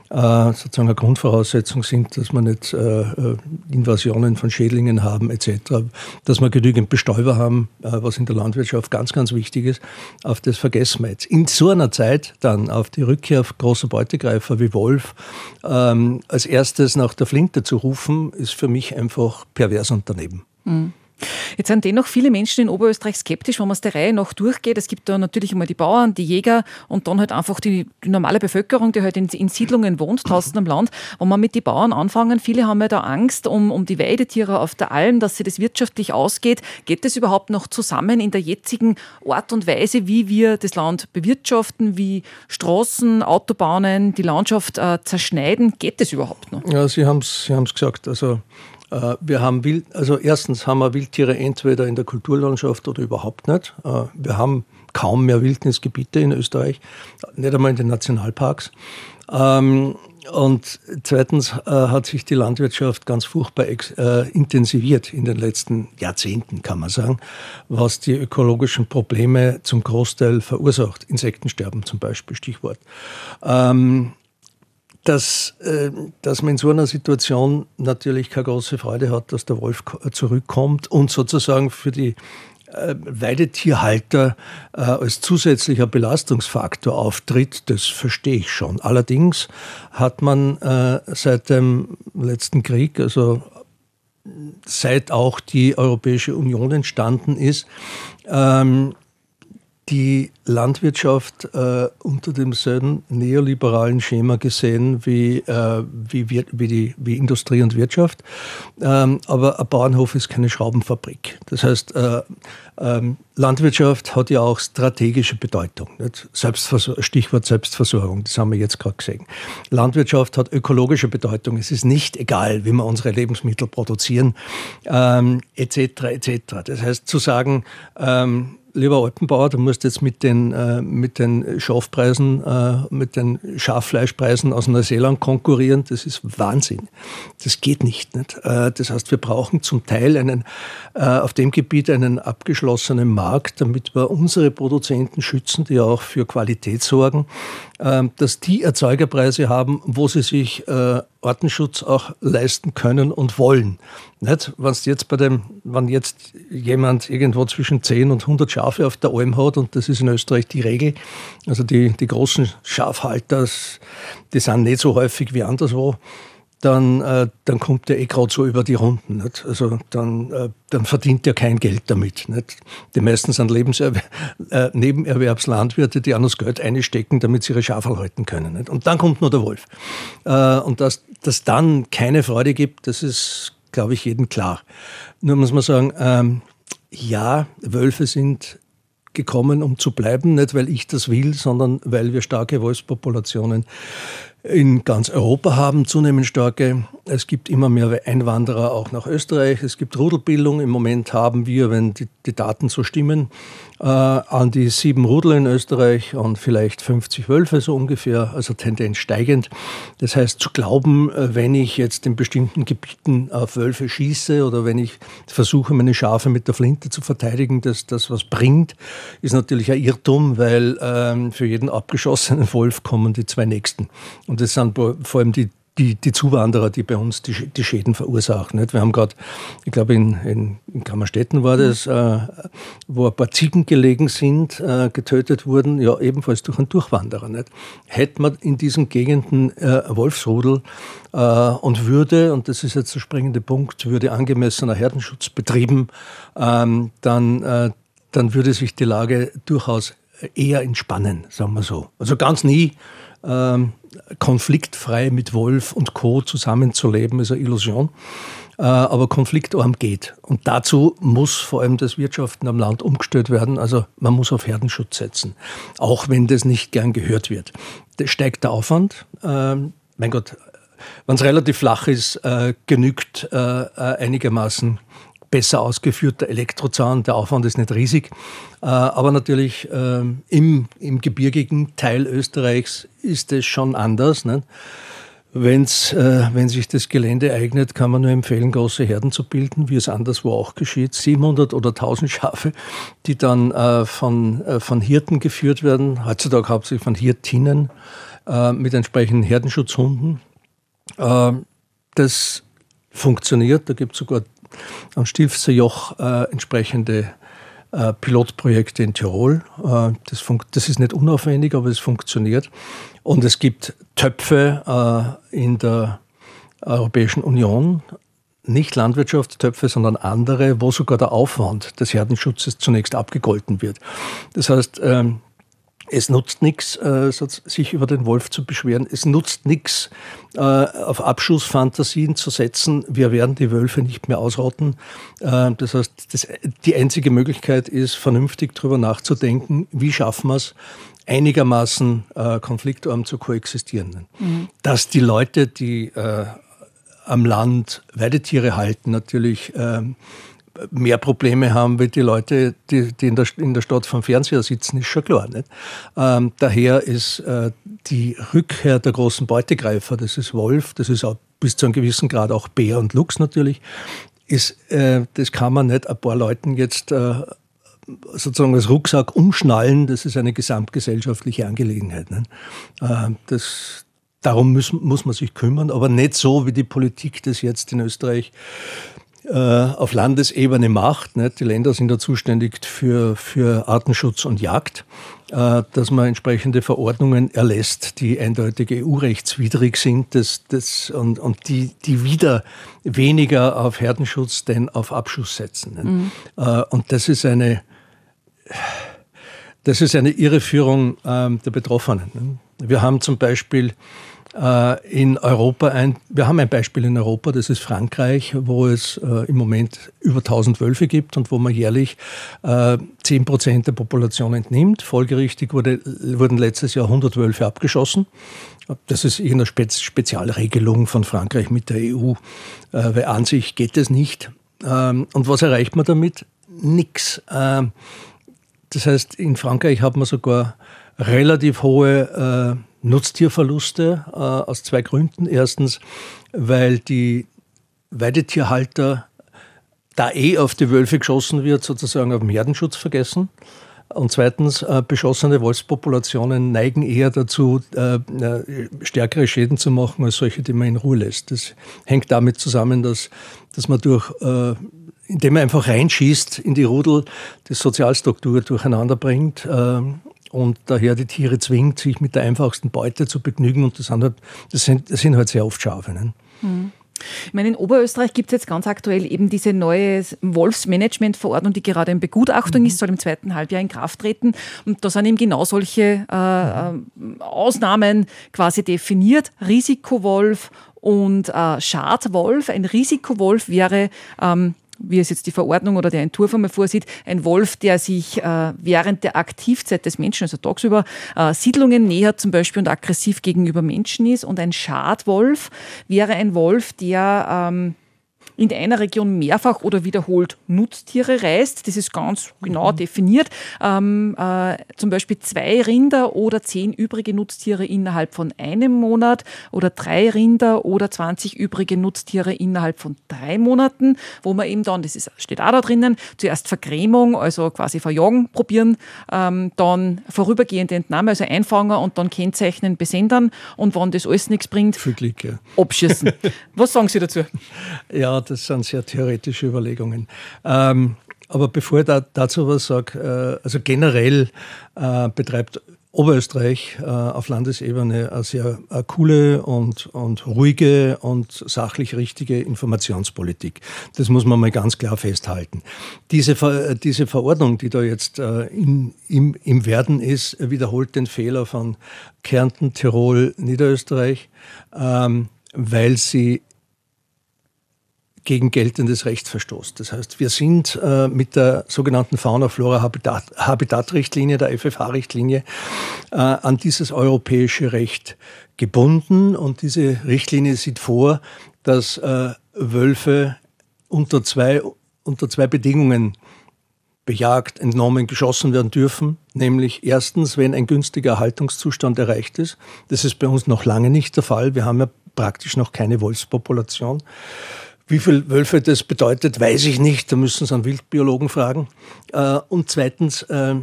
äh, sozusagen eine Grundvoraussetzung sind, dass wir nicht äh, äh, Invasionen von Schädlingen haben etc., dass wir genügend Bestäuber haben, äh, was in der Landwirtschaft ganz, ganz wichtig ist. Auf das vergessen wir jetzt. In so einer Zeit dann auf die Rückkehr großer Beutegreifer wie Wolf ähm, als erstes nach der Flinte zu rufen, ist für mich einfach pervers und daneben. Mhm. Jetzt sind dennoch viele Menschen in Oberösterreich skeptisch, wenn man es der Reihe noch durchgeht. Es gibt da natürlich immer die Bauern, die Jäger und dann halt einfach die, die normale Bevölkerung, die halt in, in, Siedlungen wohnt, draußen am Land. Wenn man mit den Bauern anfangen, viele haben ja da Angst um, um die Weidetiere auf der Alm, dass sie das wirtschaftlich ausgeht. Geht das überhaupt noch zusammen in der jetzigen Art und Weise, wie wir das Land bewirtschaften, wie Straßen, Autobahnen, die Landschaft äh, zerschneiden? Geht das überhaupt noch? Ja, Sie haben es Sie gesagt. Also wir haben Wild, also erstens haben wir Wildtiere entweder in der Kulturlandschaft oder überhaupt nicht. Äh, wir haben kaum mehr Wildnisgebiete in Österreich, nicht einmal in den Nationalparks. Ähm, und zweitens äh, hat sich die Landwirtschaft ganz furchtbar intensiviert in den letzten Jahrzehnten, kann man sagen, was die ökologischen Probleme zum Großteil verursacht. Insektensterben zum Beispiel, Stichwort. Ähm, dass, äh, dass man in so einer Situation natürlich keine große Freude hat, dass der Wolf zurückkommt und sozusagen für die äh, Weidetierhalter äh, als zusätzlicher Belastungsfaktor auftritt, das verstehe ich schon. Allerdings hat man seit dem letzten Krieg, also seit auch die Europäische Union entstanden ist, ähm, die Landwirtschaft äh, unter demselben neoliberalen Schema gesehen wie, äh, wie, wie, die, wie Industrie und Wirtschaft. Ähm, aber ein Bauernhof ist keine Schraubenfabrik. Das heißt, äh, ähm, Landwirtschaft hat ja auch strategische Bedeutung. Stichwort Selbstversorgung, das haben wir jetzt gerade gesehen. Landwirtschaft hat ökologische Bedeutung. Es ist nicht egal, wie wir unsere Lebensmittel produzieren, ähm, etc. etc. Das heißt, zu sagen, ähm, lieber Alpenbauer, du musst jetzt mit den, äh, mit den Schafpreisen, äh, mit den Schaffleischpreisen aus Neuseeland konkurrieren. Das ist Wahnsinn. Das geht nicht. nicht? Äh, das heißt, wir brauchen zum Teil einen, äh, auf dem Gebiet einen abgeschlossenen Markt, damit wir unsere Produzenten schützen, die auch für Qualität sorgen, ähm, dass die Erzeugerpreise haben, wo sie sich äh, Artenschutz auch leisten können und wollen. Nicht? Wenn's jetzt bei dem, wenn jetzt jemand irgendwo zwischen 10 und 100 Schafe auf der Alm hat, und das ist in Österreich die Regel, also die, die großen Schafhalter, die sind nicht so häufig wie anderswo, dann, äh, dann kommt der eh gerade so über die Runden. Nicht? Also dann, äh, dann verdient er kein Geld damit. Nicht? Die meisten sind Lebenserwer äh, Nebenerwerbslandwirte, die das Geld einstecken, damit sie ihre Schafe halten können. Nicht? Und dann kommt nur der Wolf. Äh, und dass das dann keine Freude gibt, das ist, glaube ich, jedem klar. Nur muss man sagen, ähm, ja, Wölfe sind gekommen, um zu bleiben, nicht weil ich das will, sondern weil wir starke Wolfspopulationen in ganz Europa haben, zunehmend starke. Es gibt immer mehr Einwanderer auch nach Österreich. Es gibt Rudelbildung. Im Moment haben wir, wenn die, die Daten so stimmen, äh, an die sieben Rudel in Österreich und vielleicht 50 Wölfe so ungefähr, also Tendenz steigend. Das heißt, zu glauben, äh, wenn ich jetzt in bestimmten Gebieten auf Wölfe schieße oder wenn ich versuche, meine Schafe mit der Flinte zu verteidigen, dass das was bringt, ist natürlich ein Irrtum, weil ähm, für jeden abgeschossenen Wolf kommen die zwei nächsten. Und das sind vor allem die die, die Zuwanderer, die bei uns die, die Schäden verursachen. Nicht? Wir haben gerade, ich glaube in, in, in Kammerstetten war das, äh, wo ein paar Ziegen gelegen sind, äh, getötet wurden, ja ebenfalls durch einen Durchwanderer. Nicht? Hätte man in diesen Gegenden äh, Wolfsrudel äh, und würde, und das ist jetzt der springende Punkt, würde angemessener Herdenschutz betrieben, ähm, dann, äh, dann würde sich die Lage durchaus eher entspannen, sagen wir so. Also ganz nie ähm, konfliktfrei mit Wolf und Co. zusammenzuleben, ist eine Illusion. Äh, aber konfliktarm geht. Und dazu muss vor allem das Wirtschaften am Land umgestellt werden. Also man muss auf Herdenschutz setzen, auch wenn das nicht gern gehört wird. Das steigt der Aufwand. Ähm, mein Gott, wenn es relativ flach ist, äh, genügt äh, einigermaßen besser ausgeführter Elektrozahn. Der Aufwand ist nicht riesig. Äh, aber natürlich ähm, im, im gebirgigen Teil Österreichs ist es schon anders. Ne? Wenn's, äh, wenn sich das Gelände eignet, kann man nur empfehlen, große Herden zu bilden, wie es anderswo auch geschieht. 700 oder 1000 Schafe, die dann äh, von, äh, von Hirten geführt werden, heutzutage hauptsächlich von Hirtinnen äh, mit entsprechenden Herdenschutzhunden. Äh, das funktioniert, da gibt es sogar am Stilfser Joch äh, entsprechende äh, Pilotprojekte in Tirol. Äh, das, das, ist nicht unaufwendig, aber es funktioniert. Und es gibt Töpfe äh, in der Europäischen Union, nicht Landwirtschaftstöpfe, sondern andere, wo sogar der Aufwand des Herdenschutzes zunächst abgegolten wird. Das heißt, ähm, es nutzt nichts, äh, sich über den Wolf zu beschweren. Es nutzt nichts, äh, auf Abschussfantasien zu setzen. Wir werden die Wölfe nicht mehr ausrotten. Äh, das heißt, das, die einzige Möglichkeit ist, vernünftig darüber nachzudenken, wie schaffen wir es, einigermaßen äh, konfliktarm zu koexistieren. Mhm. Dass die Leute, die äh, am Land Weidetiere halten, natürlich ähm, mehr Probleme haben wie die Leute, die, die in, der, in der Stadt vom Fernseher sitzen, ist schon klar. Nicht? Ähm, daher ist äh, die Rückkehr der großen Beutegreifer, das ist Wolf, das ist auch bis zu einem gewissen Grad auch Bär und Luchs natürlich, ist, äh, das kann man nicht ein paar Leuten jetzt äh, sozusagen als Rucksack umschnallen, das ist eine gesamtgesellschaftliche Angelegenheit. Äh, das, darum muss, muss man sich kümmern, aber nicht so, wie die Politik das jetzt in Österreich auf Landesebene macht. Nicht? Die Länder sind da zuständig für, für Artenschutz und Jagd, äh, dass man entsprechende Verordnungen erlässt, die eindeutig EU-rechtswidrig sind das, das, und, und die, die wieder weniger auf Herdenschutz denn auf Abschuss setzen. Mhm. Äh, und das ist eine, das ist eine Irreführung ähm, der Betroffenen. Wir haben zum Beispiel äh, in Europa ein, wir haben ein Beispiel in Europa, das ist Frankreich, wo es äh, im Moment über 1000 Wölfe gibt und wo man jährlich äh, 10 Prozent der Population entnimmt. Folgerichtig wurde, wurden letztes Jahr 100 Wölfe abgeschossen. Das ist eine Spez Spezialregelung von Frankreich mit der EU, äh, weil an sich geht es nicht. Ähm, und was erreicht man damit? Nix. Ähm, das heißt, in Frankreich hat man sogar relativ hohe äh, Nutztierverluste äh, aus zwei Gründen. Erstens, weil die Weidetierhalter da eh auf die Wölfe geschossen wird, sozusagen auf den Herdenschutz vergessen. Und zweitens, äh, beschossene Wolfspopulationen neigen eher dazu, äh, äh, stärkere Schäden zu machen als solche, die man in Ruhe lässt. Das hängt damit zusammen, dass, dass man durch, äh, indem man einfach reinschießt in die Rudel, die Sozialstruktur durcheinander bringt ähm, und daher die Tiere zwingt, sich mit der einfachsten Beute zu begnügen. Und das sind halt, das sind, das sind halt sehr oft Schafe. Ne? Mhm. Ich meine, in Oberösterreich gibt es jetzt ganz aktuell eben diese neue Wolfsmanagement-Verordnung, die gerade in Begutachtung mhm. ist, soll im zweiten Halbjahr in Kraft treten. Und da sind eben genau solche äh, äh Ausnahmen quasi definiert. Risikowolf und äh, Schadwolf. Ein Risikowolf wäre ähm, wie es jetzt die Verordnung oder der Entwurf einmal vorsieht, ein Wolf, der sich äh, während der Aktivzeit des Menschen, also tagsüber, äh, Siedlungen nähert zum Beispiel und aggressiv gegenüber Menschen ist. Und ein Schadwolf wäre ein Wolf, der ähm, in einer Region mehrfach oder wiederholt Nutztiere reißt. Das ist ganz genau mhm. definiert. Ähm, äh, zum Beispiel zwei Rinder oder zehn übrige Nutztiere innerhalb von einem Monat oder drei Rinder oder 20 übrige Nutztiere innerhalb von drei Monaten, wo man eben dann, das ist, steht auch da drinnen, zuerst Vergrämung, also quasi verjagen probieren, ähm, dann vorübergehende Entnahme, also einfangen und dann kennzeichnen, besendern und wenn das alles nichts bringt, Glück, ja. abschießen. Was sagen Sie dazu? Ja, das sind sehr theoretische Überlegungen. Ähm, aber bevor ich da, dazu was sage, äh, also generell äh, betreibt Oberösterreich äh, auf Landesebene eine sehr eine coole und, und ruhige und sachlich richtige Informationspolitik. Das muss man mal ganz klar festhalten. Diese, diese Verordnung, die da jetzt äh, in, im, im Werden ist, wiederholt den Fehler von Kärnten, Tirol, Niederösterreich, ähm, weil sie gegen geltendes Recht verstoßt. Das heißt, wir sind äh, mit der sogenannten Fauna-Flora-Habitat-Richtlinie, der FFH-Richtlinie, äh, an dieses europäische Recht gebunden. Und diese Richtlinie sieht vor, dass äh, Wölfe unter zwei, unter zwei Bedingungen bejagt, entnommen, geschossen werden dürfen. Nämlich erstens, wenn ein günstiger Erhaltungszustand erreicht ist. Das ist bei uns noch lange nicht der Fall. Wir haben ja praktisch noch keine Wolfspopulation. Wie viele Wölfe das bedeutet, weiß ich nicht. Da müssen Sie einen Wildbiologen fragen. Äh, und zweitens, äh,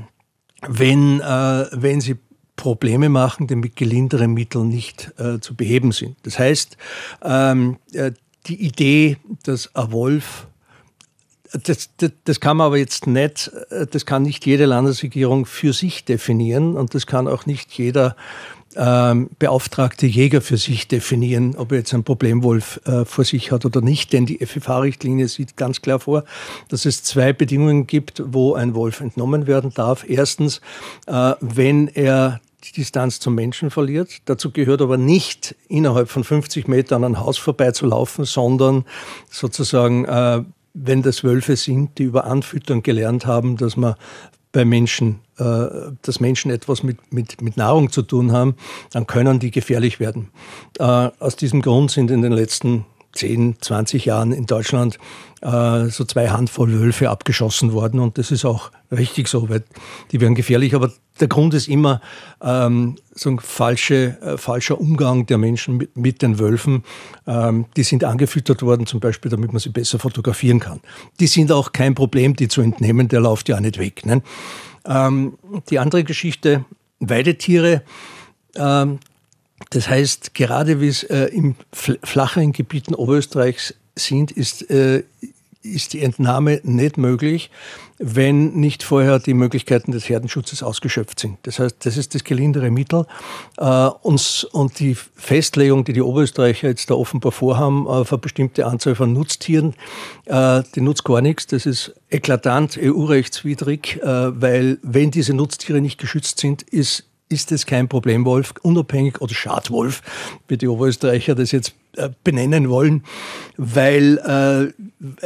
wenn, äh, wenn Sie Probleme machen, die mit gelinderen Mitteln nicht zu beheben sind. Das heißt, ähm, die Idee, dass ein Wolf das, das, das, kann man aber jetzt nicht, das kann nicht jede Landesregierung für sich definieren und das kann auch nicht jeder ähm, beauftragte Jäger für sich definieren, ob er jetzt einen Problemwolf äh, vor sich hat oder nicht. Denn die FFH-Richtlinie sieht ganz klar vor, dass es zwei Bedingungen gibt, wo ein Wolf entnommen werden darf. Erstens, äh, wenn er die Distanz zum Menschen verliert. Dazu gehört aber nicht innerhalb von 50 Metern an ein Haus vorbeizulaufen, sondern sozusagen, äh, wenn das Wölfe sind, die über Anfüttern gelernt haben, dass man bei Menschen, äh, dass Menschen etwas mit, mit, mit Nahrung zu tun haben, dann können die gefährlich werden. Äh, aus diesem Grund sind in den letzten 10, 20 Jahren in Deutschland äh, so zwei Handvoll Wölfe abgeschossen worden und das ist auch richtig so, weil die werden gefährlich, aber der Grund ist immer ähm, so ein falsche, äh, falscher Umgang der Menschen mit, mit den Wölfen. Ähm, die sind angefüttert worden, zum Beispiel, damit man sie besser fotografieren kann. Die sind auch kein Problem, die zu entnehmen, der läuft ja auch nicht weg. Ne? Ähm, die andere Geschichte, Weidetiere, ähm, das heißt, gerade wie es äh, in flacheren Gebieten Oberösterreichs sind, ist, äh, ist die Entnahme nicht möglich, wenn nicht vorher die Möglichkeiten des Herdenschutzes ausgeschöpft sind. Das heißt, das ist das gelindere Mittel. Äh, und, und die Festlegung, die die Oberösterreicher jetzt da offenbar vorhaben, auf eine bestimmte Anzahl von Nutztieren, äh, die nutzt gar nichts. Das ist eklatant EU-rechtswidrig, äh, weil wenn diese Nutztiere nicht geschützt sind, ist ist es kein Problemwolf, unabhängig oder Schadwolf, wie die Oberösterreicher das jetzt äh, benennen wollen, weil, äh,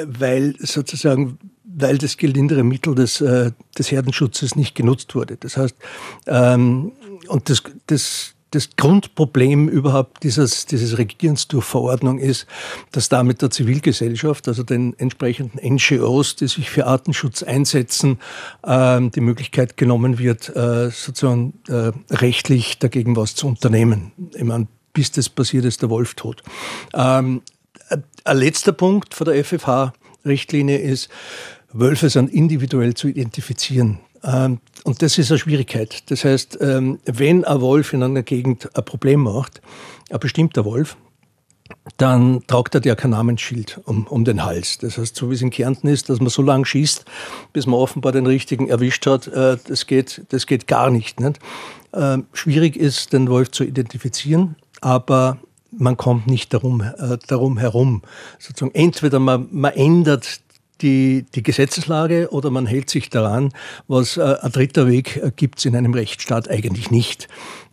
weil sozusagen weil das gelindere Mittel des, äh, des Herdenschutzes nicht genutzt wurde. Das heißt, ähm, und das, das, das Grundproblem überhaupt dieses, dieses Regierens durch Verordnung ist, dass damit der Zivilgesellschaft, also den entsprechenden NGOs, die sich für Artenschutz einsetzen, ähm, die Möglichkeit genommen wird, äh, sozusagen äh, rechtlich dagegen was zu unternehmen. Ich meine, bis das passiert ist, der Wolf tot. Ähm, ein letzter Punkt von der FFH-Richtlinie ist, Wölfe sind individuell zu identifizieren. Ähm, und das ist eine Schwierigkeit. Das heißt, ähm, wenn ein Wolf in einer Gegend ein Problem macht, ein bestimmter Wolf, dann tragt er ja kein Namensschild um, um den Hals. Das heißt, so wie es in Kärnten ist, dass man so lange schießt, bis man offenbar den richtigen erwischt hat, äh, das, geht, das geht gar nicht. nicht? Ähm, schwierig ist, den Wolf zu identifizieren, aber man kommt nicht darum, äh, darum herum. Sozusagen entweder man, man ändert die, die Gesetzeslage oder man hält sich daran, was äh, ein dritter Weg äh, gibt es in einem Rechtsstaat eigentlich nicht.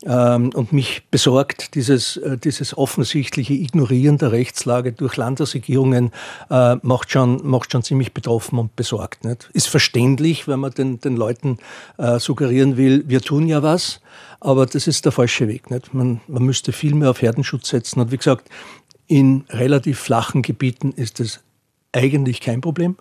Ähm, und mich besorgt dieses, äh, dieses offensichtliche Ignorieren der Rechtslage durch Landesregierungen, äh, macht, schon, macht schon ziemlich betroffen und besorgt. Nicht? Ist verständlich, wenn man den, den Leuten äh, suggerieren will, wir tun ja was, aber das ist der falsche Weg. Nicht? Man, man müsste viel mehr auf Herdenschutz setzen. Und wie gesagt, in relativ flachen Gebieten ist es eigentlich kein Problem.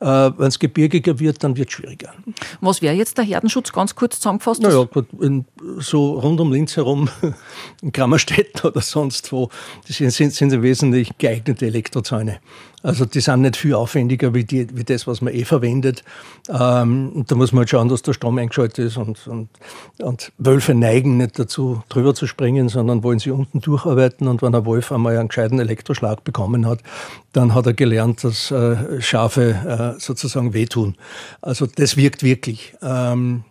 Äh, Wenn es gebirgiger wird, dann wird es schwieriger. Was wäre jetzt der Herdenschutz ganz kurz zusammengefasst? Naja, in, so rund um Linz herum, in Krammerstedt oder sonst wo, sind, sind, sind im Wesentlichen geeignete Elektrozäune. Also die sind nicht viel aufwendiger wie, die, wie das, was man eh verwendet. Ähm, da muss man halt schauen, dass der Strom eingeschaltet ist und, und, und Wölfe neigen nicht dazu, drüber zu springen, sondern wollen sie unten durcharbeiten. Und wenn ein Wolf einmal einen gescheiten Elektroschlag bekommen hat, dann hat er gelernt, dass äh, Schafe äh, sozusagen wehtun. Also das wirkt wirklich. Ähm,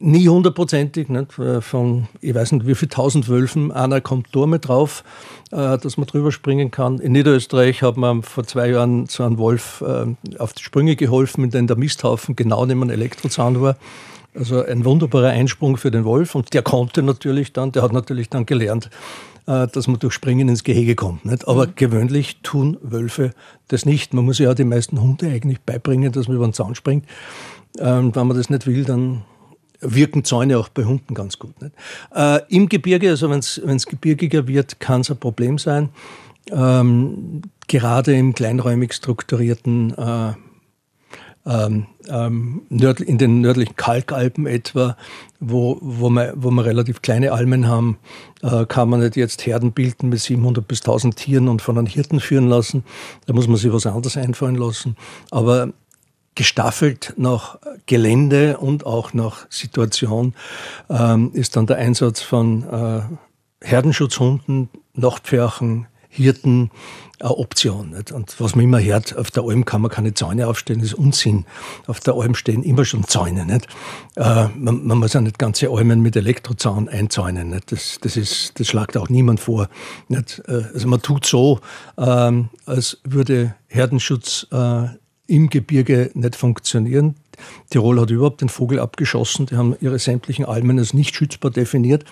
nie hundertprozentig. Nicht? Äh, von, ich weiß nicht, wie viel tausend Wölfen, einer kommt da mit drauf, äh, dass man drüber springen kann. In Niederösterreich hat man vor zwei Jahren so einen Wolf äh, auf die Sprünge geholfen, in dem der Misthaufen genau neben einem Elektrozaun war. Also ein wunderbarer Einsprung für den Wolf und der konnte natürlich dann, der hat natürlich dann gelernt, äh, dass man durch Springen ins Gehege kommt. Nicht? Aber mhm. gewöhnlich tun Wölfe das nicht. Man muss ja die meisten Hunde eigentlich beibringen, dass man über den Zaun springt. Ähm, wenn man das nicht will, dann wirken Zäune auch bei Hunden ganz gut. Äh, Im Gebirge, also wenn es gebirgiger wird, kann es ein Problem sein. Ähm, gerade im kleinräumig strukturierten äh, ähm, ähm, in den nördlichen Kalkalpen etwa, wo, wo, wir, wo wir relativ kleine Almen haben, äh, kann man nicht jetzt Herden bilden mit 700 bis 1000 Tieren und von einem Hirten führen lassen. Da muss man sich was anderes einfallen lassen. Aber gestaffelt nach Gelände und auch nach Situation ähm, ist dann der Einsatz von äh, Herdenschutzhunden, Nachtpferchen, Hirten eine Option. Nicht? Und was man immer hört, auf der Alm kann man keine Zäune aufstellen, das ist Unsinn. Auf der Alm stehen immer schon Zäune. Nicht? Äh, man, man, muss ja nicht ganze Almen mit Elektrozaun einzäunen. Nicht? Das, das, ist, das schlagt auch niemand vor. Nicht? Äh, also man tut so, ähm, als würde Herdenschutz äh, im Gebirge nicht funktionieren. Tirol hat überhaupt den Vogel abgeschossen. Die haben ihre sämtlichen Almen als nicht schützbar definiert.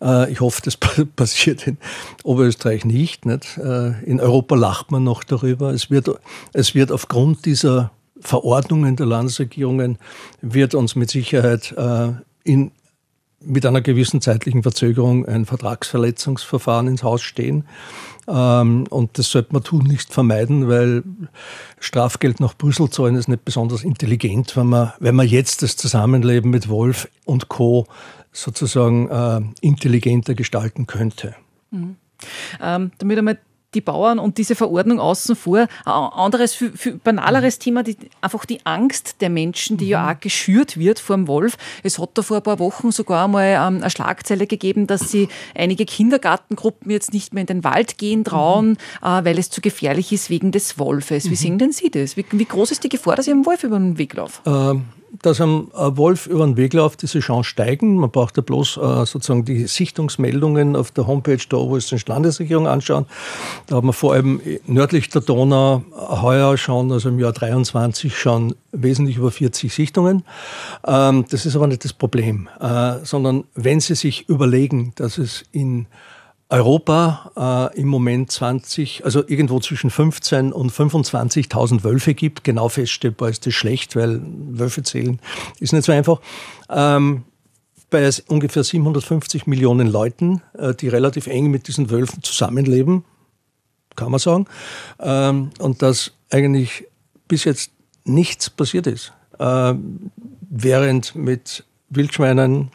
Äh, ich hoffe, das passiert in Oberösterreich nicht. Äh, in Europa lacht man noch darüber. Es wird, es wird aufgrund dieser Verordnungen der Landesregierungen wird uns mit Sicherheit äh, in, mit einer gewissen zeitlichen Verzögerung ein Vertragsverletzungsverfahren ins Haus stehen. Ähm, und das sollte man tunlichst vermeiden, weil Strafgeld nach Brüssel zahlen ist nicht besonders intelligent, wenn man, wenn man jetzt das Zusammenleben mit Wolf und Co. sozusagen äh, intelligenter gestalten könnte. Mhm. Ähm, damit einmal die Bauern und diese Verordnung außen vor. Ein anderes, viel, viel banaleres Thema, die, einfach die Angst der Menschen, die mhm. ja auch geschürt wird vor dem Wolf. Es hat da vor ein paar Wochen sogar mal ähm, eine Schlagzeile gegeben, dass sie einige Kindergartengruppen jetzt nicht mehr in den Wald gehen trauen, mhm. äh, weil es zu gefährlich ist wegen des Wolfes. Wie mhm. sehen denn Sie das? Wie, wie, groß ist die Gefahr, dass ich einem Wolf über den Weg laufe? Ähm dass ein Wolf über den Weg läuft, diese Chance steigen. Man braucht ja bloß äh, sozusagen die Sichtungsmeldungen auf der Homepage der oberösterreichischen Landesregierung anschauen. Da hat man vor allem nördlich der Donau heuer schon, also im Jahr 23 schon wesentlich über 40 Sichtungen. Ähm, das ist aber nicht das Problem, äh, sondern wenn Sie sich überlegen, dass es in Europa äh, im Moment 20, also irgendwo zwischen 15 und 25.000 Wölfe gibt. Genau feststellbar ist das schlecht, weil Wölfe zählen ist nicht so einfach. Ähm, bei ungefähr 750 Millionen Leuten, äh, die relativ eng mit diesen Wölfen zusammenleben, kann man sagen, ähm, und dass eigentlich bis jetzt nichts passiert ist. Äh, während mit Wildschweinen,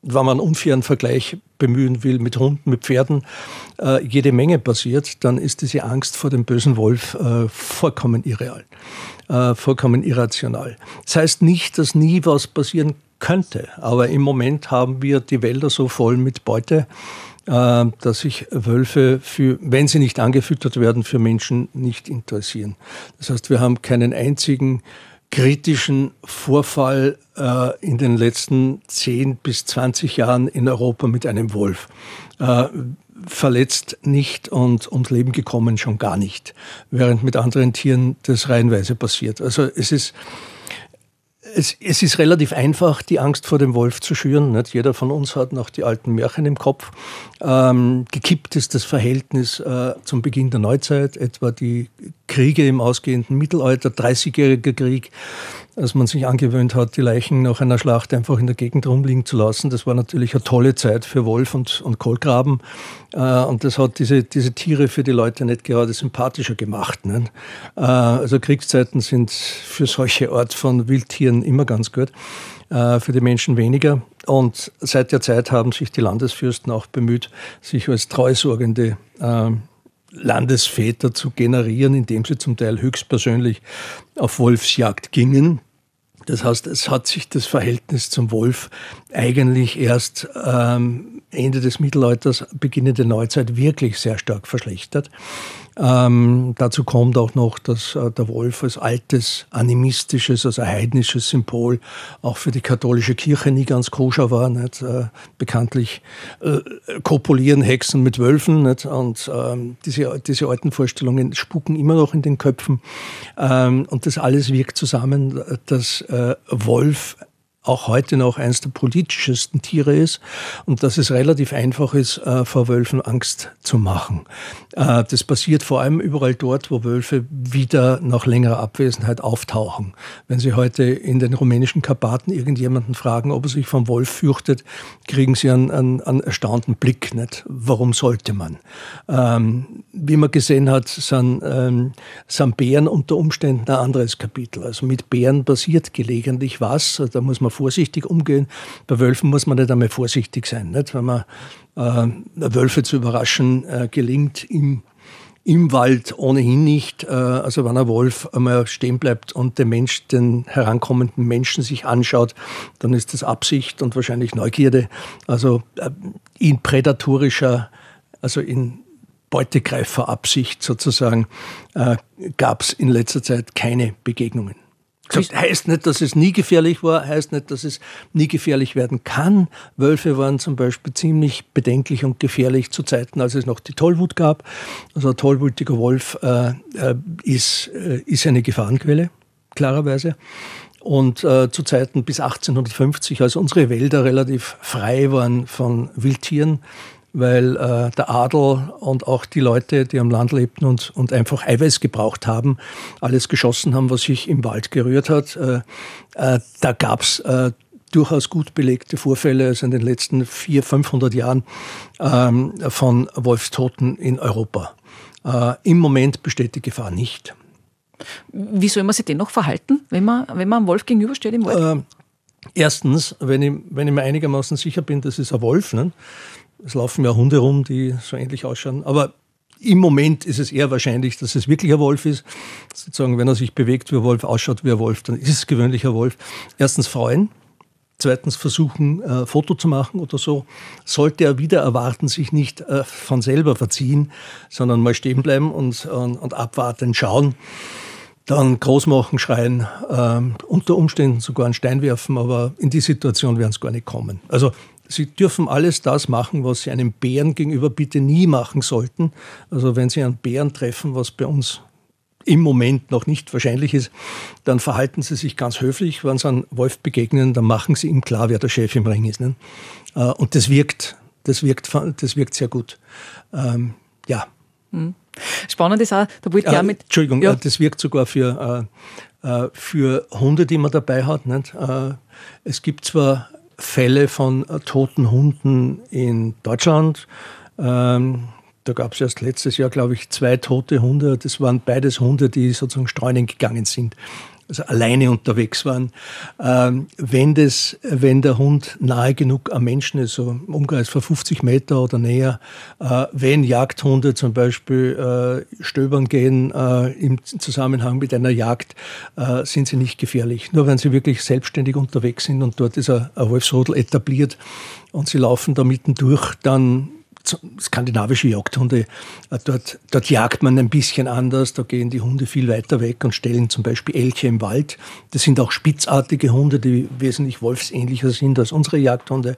wenn man einen unfairen Vergleich bemühen will mit Hunden, mit Pferden, äh, jede Menge passiert, dann ist diese Angst vor dem bösen Wolf äh, vollkommen irreal, äh, vollkommen irrational. Das heißt nicht, dass nie was passieren könnte, aber im Moment haben wir die Wälder so voll mit Beute, äh, dass sich Wölfe, für, wenn sie nicht angefüttert werden, für Menschen nicht interessieren. Das heißt, wir haben keinen einzigen kritischen Vorfall äh, in den letzten 10 bis 20 Jahren in Europa mit einem Wolf. Äh, verletzt nicht und ums Leben gekommen schon gar nicht, während mit anderen Tieren das reihenweise passiert. Also es ist es, es, ist relativ einfach, die Angst vor dem Wolf zu schüren. Nicht? Jeder von uns hat noch die alten Märchen im Kopf. Ähm, gekippt ist das Verhältnis äh, zum Beginn der Neuzeit, etwa die Kriege im ausgehenden Mittelalter, 30-jähriger Krieg, als man sich angewöhnt hat, die Leichen nach einer Schlacht einfach in der Gegend rumliegen zu lassen. Das war natürlich eine tolle Zeit für Wolf und, und Kohlgraben. Äh, und das hat diese, diese Tiere für die Leute nicht gerade sympathischer gemacht. Ne? Äh, also Kriegszeiten sind für solche Art von Wildtieren immer ganz gut, äh, für die Menschen weniger. Und seit der Zeit haben sich die Landesfürsten auch bemüht, sich als treusorgende äh, Landesväter zu generieren, indem sie zum Teil höchstpersönlich auf Wolfsjagd gingen. Das heißt, es hat sich das Verhältnis zum Wolf eigentlich erst ähm, Ende des Mittelalters, Beginn der Neuzeit wirklich sehr stark verschlechtert. Ähm, dazu kommt auch noch, dass äh, der Wolf als altes animistisches, also heidnisches Symbol auch für die katholische Kirche nie ganz koscher war. Nicht? Äh, bekanntlich äh, kopulieren Hexen mit Wölfen nicht? und ähm, diese, diese alten Vorstellungen spuken immer noch in den Köpfen. Ähm, und das alles wirkt zusammen, dass äh, Wolf auch heute noch eines der politischesten Tiere ist und dass es relativ einfach ist, äh, vor Wölfen Angst zu machen. Äh, das passiert vor allem überall dort, wo Wölfe wieder nach längerer Abwesenheit auftauchen. Wenn Sie heute in den rumänischen Karpaten irgendjemanden fragen, ob er sich vom Wolf fürchtet, kriegen Sie einen, einen, einen erstaunten Blick. Nicht? Warum sollte man? Ähm, wie man gesehen hat, sind, ähm, sind Bären unter Umständen ein anderes Kapitel. Also mit Bären passiert gelegentlich was. Da muss man vorsichtig umgehen. Bei Wölfen muss man nicht einmal vorsichtig sein. Nicht? Wenn man äh, Wölfe zu überraschen, äh, gelingt im, im Wald ohnehin nicht. Äh, also wenn ein Wolf einmal stehen bleibt und der Mensch den herankommenden Menschen sich anschaut, dann ist das Absicht und wahrscheinlich Neugierde. Also äh, in prädatorischer, also in Beutegreiferabsicht sozusagen, äh, gab es in letzter Zeit keine Begegnungen. Das heißt nicht, dass es nie gefährlich war, heißt nicht, dass es nie gefährlich werden kann. Wölfe waren zum Beispiel ziemlich bedenklich und gefährlich zu Zeiten, als es noch die Tollwut gab. Also ein tollwütiger Wolf äh, äh ist, äh, ist eine Gefahrenquelle, klarerweise. Und äh, zu Zeiten bis 1850, als unsere Wälder relativ frei waren von Wildtieren, weil äh, der Adel und auch die Leute, die am Land lebten und, und einfach Eiweiß gebraucht haben, alles geschossen haben, was sich im Wald gerührt hat. Äh, äh, da gab's äh, durchaus gut belegte Vorfälle, also in den letzten 400, 500 Jahren ähm, von Wolfstoten in Europa. Äh, Im Moment besteht die Gefahr nicht. Wie soll man sich denn noch verhalten, wenn man, wenn man einem Wolf gegenübersteht im Wald? Äh, erstens, wenn ich, wenn ich mir einigermaßen sicher bin, das ist ein Wolf, ne? Es laufen ja Hunde rum, die so ähnlich ausschauen. Aber im Moment ist es eher wahrscheinlich, dass es wirklich ein Wolf ist. Sozusagen, wenn er sich bewegt wie ein Wolf, ausschaut wie ein Wolf, dann ist es gewöhnlich ein Wolf. Erstens freuen. Zweitens versuchen, ein äh, Foto zu machen oder so. Sollte er wieder erwarten, sich nicht äh, von selber verziehen, sondern mal stehen bleiben und, und, abwarten, schauen. Dann groß machen, schreien, äh, unter Umständen sogar einen Stein werfen, aber in die Situation werden es gar nicht kommen. Also Sie dürfen alles das machen, was Sie einem Bären gegenüber bitte nie machen sollten. Also wenn Sie einen Bären treffen, was bei uns im Moment noch nicht wahrscheinlich ist, dann verhalten Sie sich ganz höflich. Wenn Sie einem Wolf begegnen, dann machen Sie ihm klar, wer der Chef im Ring ist. Ne? Äh, und das wirkt, das wirkt, das wirkt sehr gut. Ähm, ja. Hm. Spannend ist auch, da wollte ich äh, mit. Entschuldigung, ja. Äh, das wirkt sogar für, für Hunde, die man dabei hat. Nicht? es gibt zwar Fälle von äh, toten Hunden in Deutschland. Ähm, da gab es erst letztes Jahr, glaube ich, zwei tote Hunde. Das waren beides Hunde, die sozusagen streunen gegangen sind also alleine unterwegs waren. Ähm, wenn, das, wenn der Hund nahe genug am Menschen ist, so im Umkreis von 50 Meter oder näher, äh, wenn Jagdhunde zum Beispiel äh, stöbern gehen äh, im Zusammenhang mit einer Jagd, sind sie nicht gefährlich. Nur wenn sie wirklich selbstständig unterwegs sind und dort ist ein, ein Wolfsrudel etabliert und sie laufen da mitten durch, dann skandinavische Jagdhunde, äh, dort, dort jagt man ein bisschen anders, da gehen die Hunde viel weiter weg und stellen zum Beispiel Elche im Wald. Das sind auch spitzartige Hunde, die wesentlich wolfsähnlicher sind als unsere Jagdhunde.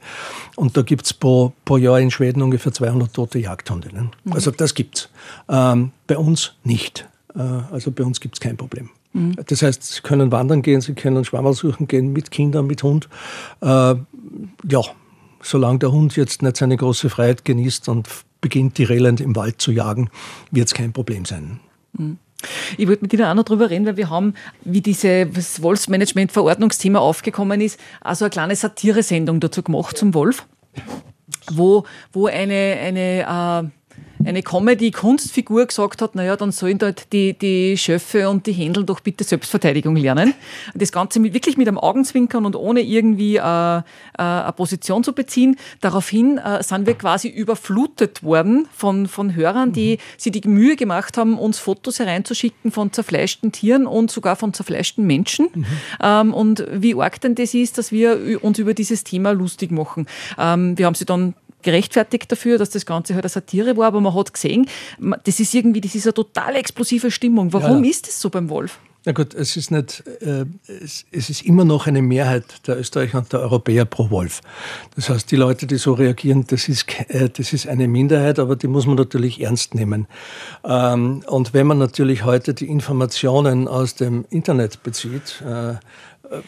Und da gibt es pro, pro Jahr in Schweden ungefähr 200 tote Jagdhunde. Ne? Mhm. Also das gibt's. Ähm, bei uns nicht. Äh, also bei uns gibt es kein Problem. Mhm. Das heißt, Sie können wandern gehen, Sie können Schwammerl suchen gehen mit Kindern, mit Hund. Äh, ja, solange der Hund jetzt nicht seine große Freiheit genießt und beginnt, die Rehland im Wald zu jagen, wird es kein Problem sein. Mhm. Ich wollte mit Ihnen auch noch darüber reden, weil wir haben, wie dieses Wolfsmanagement-Verordnungsthema aufgekommen ist, also eine kleine Satire-Sendung dazu gemacht zum Wolf, wo, wo eine, eine äh, eine Comedy-Kunstfigur gesagt hat, naja, dann sollen dort die, die Schöffe und die Händel doch bitte Selbstverteidigung lernen. Das Ganze mit, wirklich mit einem Augenzwinkern und ohne irgendwie äh, äh, eine Position zu beziehen. Daraufhin äh, sind wir quasi überflutet worden von, von Hörern, die mhm. sich die Mühe gemacht haben, uns Fotos hereinzuschicken von zerfleischten Tieren und sogar von zerfleischten Menschen. Mhm. Ähm, und wie arg denn das ist, dass wir uns über dieses Thema lustig machen. Ähm, wir haben sie dann gerechtfertigt dafür, dass das Ganze halt eine Satire war, aber man hat gesehen, das ist irgendwie, das ist eine total explosive Stimmung. Warum ja. ist das so beim Wolf? Na gut, es ist nicht, äh, es, es, ist immer noch eine Mehrheit der Österreicher und der Europäer pro Wolf. Das heißt, die Leute, die so reagieren, das ist, äh, das ist eine Minderheit, aber die muss man natürlich ernst nehmen. Ähm, und wenn man natürlich heute die Informationen aus dem Internet bezieht, äh,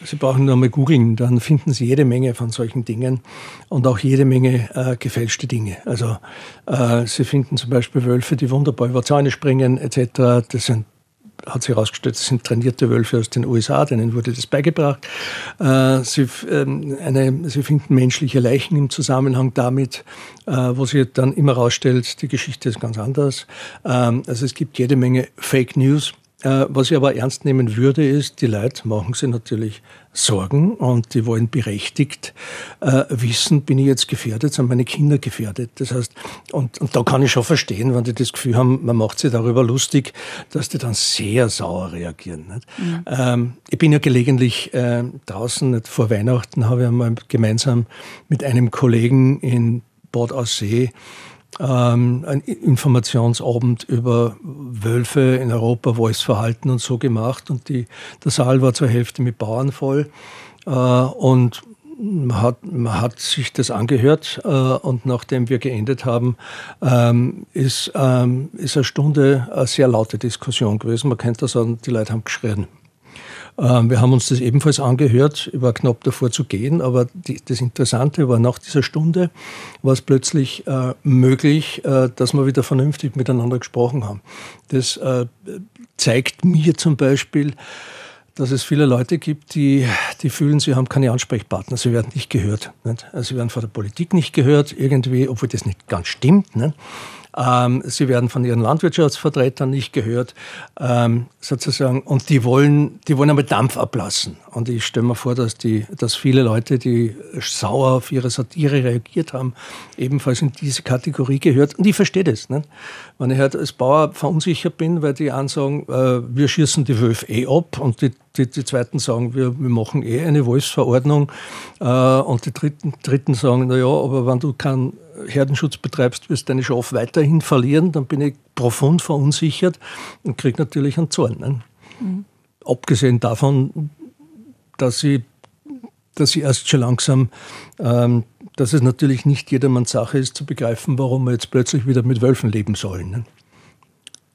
Sie brauchen nur mal googeln, dann finden Sie jede Menge von solchen Dingen und auch jede Menge äh, gefälschte Dinge. Also äh, Sie finden zum Beispiel Wölfe, die wunderbar über Zäune springen etc. Das sind hat sich herausgestellt, das sind trainierte Wölfe aus den USA, denen wurde das beigebracht. Äh, sie, ähm, eine, sie finden menschliche Leichen im Zusammenhang damit, äh, wo sich dann immer herausstellt, die Geschichte ist ganz anders. Ähm, also es gibt jede Menge Fake News. Äh, was ich aber ernst nehmen würde, ist, die Leute machen sich natürlich Sorgen und die wollen berechtigt äh, wissen, bin ich jetzt gefährdet, sind meine Kinder gefährdet. Das heißt, und, und da kann ich schon verstehen, wenn die das Gefühl haben, man macht sich darüber lustig, dass die dann sehr sauer reagieren. Mhm. Ähm, ich bin ja gelegentlich äh, draußen, nicht vor Weihnachten habe ich einmal gemeinsam mit einem Kollegen in Bad Aussee ähm, ein Informationsabend über Wölfe in Europa, Wolfsverhalten und so gemacht. Und die, der Saal war zur Hälfte mit Bauern voll. Äh, und man hat, man hat sich das angehört äh, und nachdem wir geendet haben, ähm, ist, ähm, ist eine Stunde eine sehr laute Diskussion gewesen. Man kennt das sagen, die Leute haben geschrien. Ähm, wir haben uns das ebenfalls angehört, war knapp davor zu gehen, aber das Interessante war, nach dieser Stunde war es plötzlich äh, möglich, äh, dass wir wieder vernünftig miteinander gesprochen haben. Das äh, zeigt mir zum Beispiel, dass es viele Leute gibt, die, die fühlen, sie haben keine Ansprechpartner, sie werden nicht gehört. Nicht? Also sie werden von der Politik nicht gehört, irgendwie, obwohl das nicht ganz stimmt. Nicht? Ähm, sie werden von ihren Landwirtschaftsvertretern nicht gehört, ähm, sozusagen. Und die wollen, die wollen einmal Dampf ablassen. Und ich stelle mir vor, dass, die, dass viele Leute, die sauer auf ihre Satire reagiert haben, ebenfalls in diese Kategorie gehört. Und ich verstehe das. Nicht? Wenn ich halt als Bauer verunsichert bin, weil die einen sagen, äh, wir schießen die Wölfe eh ab und die, die, die Zweiten sagen, wir, wir machen eh eine Wolfsverordnung äh, und die Dritten, Dritten sagen, naja, aber wenn du keinen Herdenschutz betreibst, wirst du deine Schafe weiterhin verlieren, dann bin ich profund verunsichert und kriege natürlich einen Zorn. Ne? Mhm. Abgesehen davon, dass ich, dass ich erst schon langsam, ähm, dass es natürlich nicht jedermanns Sache ist, zu begreifen, warum wir jetzt plötzlich wieder mit Wölfen leben sollen. Ne?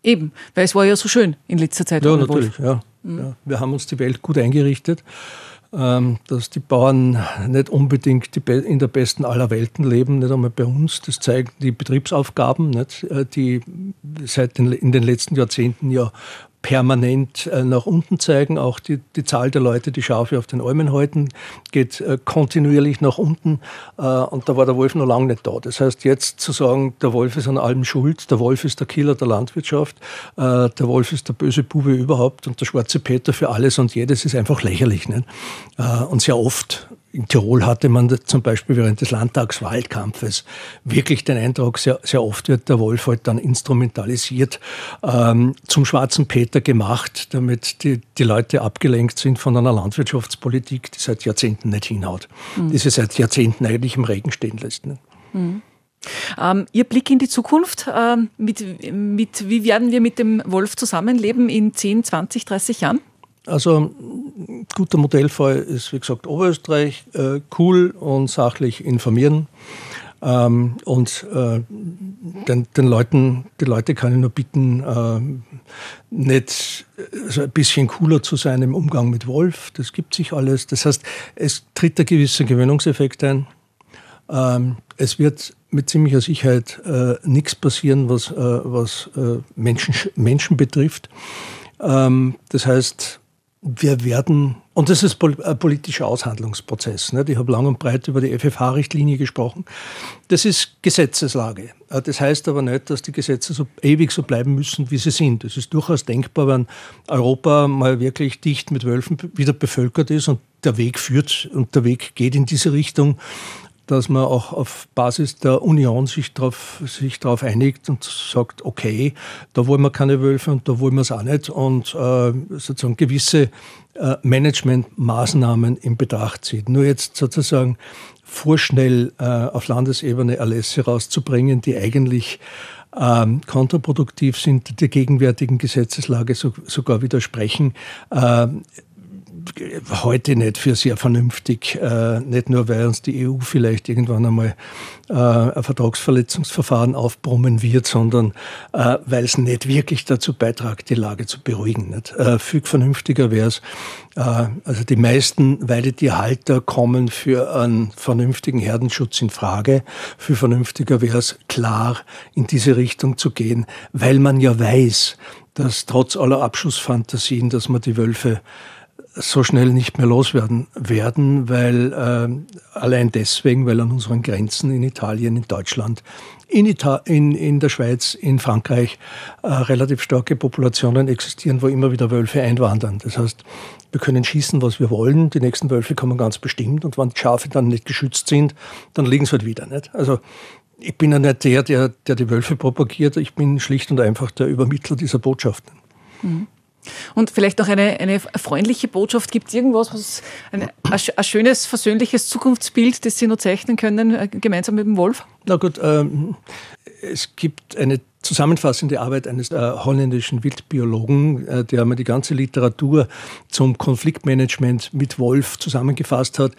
Eben, weil es war ja so schön in letzter Zeit. Ja, natürlich, ja. Mhm. ja. Wir haben uns die Welt gut eingerichtet. Ähm, dass die Bauern nicht unbedingt in der besten aller Welten leben, nicht einmal bei uns. Das zeigen die Betriebsaufgaben, nicht, äh, die seit den, in den letzten Jahrzehnten ja permanent äh, nach unten zeigen. Auch die, die Zahl der Leute, die Schafe auf den Almen halten, geht äh, kontinuierlich nach unten. Äh, und da war der Wolf noch lange nicht da. Das heißt, jetzt zu sagen, der Wolf ist an allem schuld, der Wolf ist der Killer der Landwirtschaft, der Wolf ist der böse Bube überhaupt und der schwarze Peter für alles und jedes ist einfach lächerlich. Nicht? Und sehr oft in Tirol hatte man zum Beispiel während des Landtagswahlkampfes wirklich den Eindruck, sehr, sehr oft wird der Wolf halt dann instrumentalisiert, ähm, zum schwarzen Peter gemacht, damit die, die Leute abgelenkt sind von einer Landwirtschaftspolitik, die seit Jahrzehnten nicht hinhaut, mhm. die sie seit Jahrzehnten eigentlich im Regen stehen lässt. Ne? Mhm. Ähm, Ihr Blick in die Zukunft, ähm, mit, mit, wie werden wir mit dem Wolf zusammenleben in 10, 20, 30 Jahren? Also guter Modellfall ist, wie gesagt, Oberösterreich, äh, cool und sachlich informieren. Ähm, und äh, den, den, Leuten, die Leute kann ich nur bitten, äh, nicht also ein bisschen cooler zu sein im Umgang mit Wolf. Das gibt sich alles. Das heißt, es tritt ein gewisser Gewöhnungseffekt ein. Ähm, es wird mit ziemlicher Sicherheit äh, nichts passieren, was, äh, was äh, Menschen, Menschen betrifft. Ähm, das heißt, wir werden, und das ist ein politischer Aushandlungsprozess. Nicht? Ich habe lang und breit über die FFH-Richtlinie gesprochen. Das ist Gesetzeslage. Äh, das heißt aber nicht, dass die Gesetze so ewig so bleiben müssen, wie sie sind. Es ist durchaus denkbar, wenn Europa mal wirklich dicht mit Wölfen wieder bevölkert ist und der Weg führt und der Weg geht in diese Richtung, dass man auch auf Basis der Union sich darauf sich drauf einigt und sagt, okay, da wollen wir keine Wölfe und da wollen wir es auch nicht und äh, sozusagen gewisse äh, Managementmaßnahmen in Betracht zieht. Nur jetzt sozusagen vorschnell äh, auf Landesebene Erlässe rauszubringen, die eigentlich ähm, kontraproduktiv sind, der gegenwärtigen Gesetzeslage so, sogar widersprechen, äh, heute nicht für sehr vernünftig, äh, nicht nur weil uns die EU vielleicht irgendwann einmal äh, ein Vertragsverletzungsverfahren aufbrummen wird, sondern äh, weil es nicht wirklich dazu beiträgt, die Lage zu beruhigen. Nicht? Äh, viel vernünftiger wäre es, äh, also die meisten Weidetierhalter kommen für einen vernünftigen Herdenschutz in Frage. Viel vernünftiger wäre es, klar in diese Richtung zu gehen, weil man ja weiß, dass trotz aller Abschussfantasien, dass man die Wölfe so schnell nicht mehr loswerden werden, weil äh, allein deswegen, weil an unseren Grenzen in Italien, in Deutschland, in, Ita in, in der Schweiz, in Frankreich äh, relativ starke Populationen existieren, wo immer wieder Wölfe einwandern. Das heißt, wir können schießen, was wir wollen. Die nächsten Wölfe kommen ganz bestimmt und wenn die Schafe dann nicht geschützt sind, dann liegen sie halt wieder. Nicht? Also ich bin ja nicht der, der, der die Wölfe propagiert. Ich bin schlicht und einfach der Übermittler dieser Botschaften. Mhm. Und vielleicht noch eine, eine freundliche Botschaft. Gibt es irgendwas, was ein, ein, schönes, versöhnliches Zukunftsbild, das Sie nur zeichnen können, äh, gemeinsam mit dem Wolf? Na gut, ähm, es gibt eine zusammenfassende Arbeit eines äh, holländischen Wildbiologen, äh, der einmal die ganze Literatur zum Konfliktmanagement mit Wolf zusammengefasst hat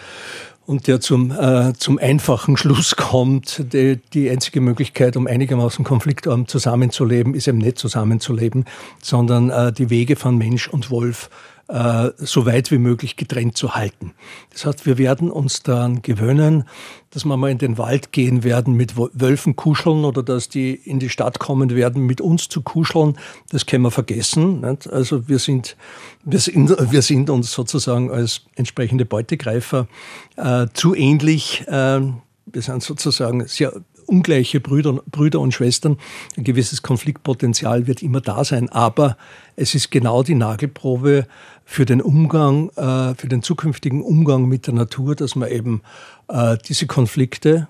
und der zum, äh, zum einfachen Schluss kommt, die, die einzige Möglichkeit, um einigermaßen konfliktarm zusammenzuleben, ist eben nicht zusammenzuleben, sondern äh, die Wege von Mensch und Wolf äh, so weit wie möglich getrennt zu halten. Das heißt, wir werden uns daran gewöhnen, dass wir mal in den Wald gehen werden mit Wölfen kuscheln oder dass die in die Stadt kommen werden mit uns zu kuscheln. Das können wir vergessen. Nicht? Also wir sind, wir, sind, wir sind uns sozusagen als entsprechende Beutegreifer äh, zu ähnlich. Äh, wir sind sozusagen sehr ungleiche Brüder, Brüder und Schwestern. Ein gewisses Konfliktpotenzial wird immer da sein, aber es ist genau die Nagelprobe für den Umgang, äh, für den zukünftigen Umgang mit der Natur, dass man eben äh, diese Konflikte,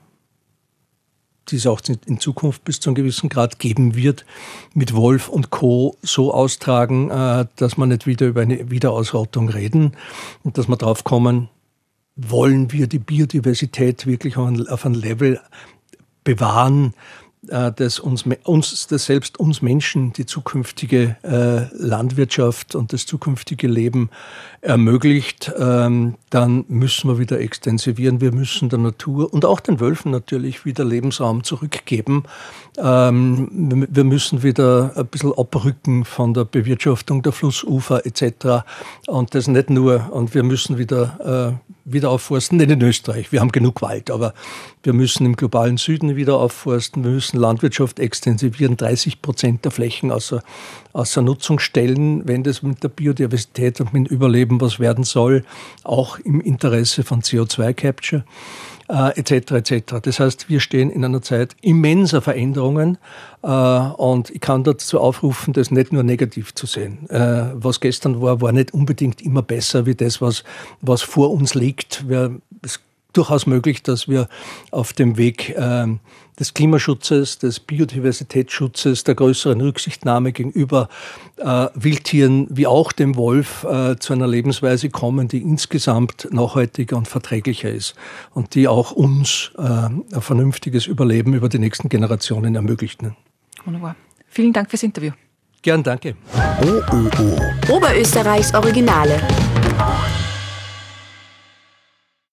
die es auch in Zukunft bis zu einem gewissen Grad geben wird, mit Wolf und Co. so austragen, äh, dass man nicht wieder über eine Wiederausrottung reden und dass wir drauf kommen, wollen wir die Biodiversität wirklich auf ein Level bewahren, äh, das uns, uns, das selbst uns Menschen die zukünftige äh, Landwirtschaft und das zukünftige Leben ermöglicht, ähm, dann müssen wir wieder extensivieren. Wir müssen der Natur und auch den Wölfen natürlich wieder Lebensraum zurückgeben. Ähm, wir müssen wieder ein bisschen abrücken von der Bewirtschaftung der Flussufer etc. Und das nicht nur, und wir müssen wieder, äh, wieder aufforsten, nicht in Österreich, wir haben genug Wald, aber wir müssen im globalen Süden wieder aufforsten, wir müssen Landwirtschaft extensivieren, 30 Prozent der Flächen außer, außer Nutzung stellen, wenn das mit der Biodiversität und mit dem Überleben was werden soll, auch im Interesse von CO2-Capture äh, etc. etc. Das heißt, wir stehen in einer Zeit immenser Veränderungen äh, und ich kann dazu aufrufen, das nicht nur negativ zu sehen. Äh, was gestern war, war nicht unbedingt immer besser wie das, was, was vor uns liegt. Wir, es durchaus möglich, dass wir auf dem Weg ähm, des Klimaschutzes, des Biodiversitätsschutzes, der größeren Rücksichtnahme gegenüber äh, Wildtieren wie auch dem Wolf äh, zu einer Lebensweise kommen, die insgesamt nachhaltiger und verträglicher ist und die auch uns äh, ein vernünftiges Überleben über die nächsten Generationen ermöglicht. Wunderbar. Vielen Dank fürs Interview. Gern, danke. OÖO. Oberösterreichs Originale.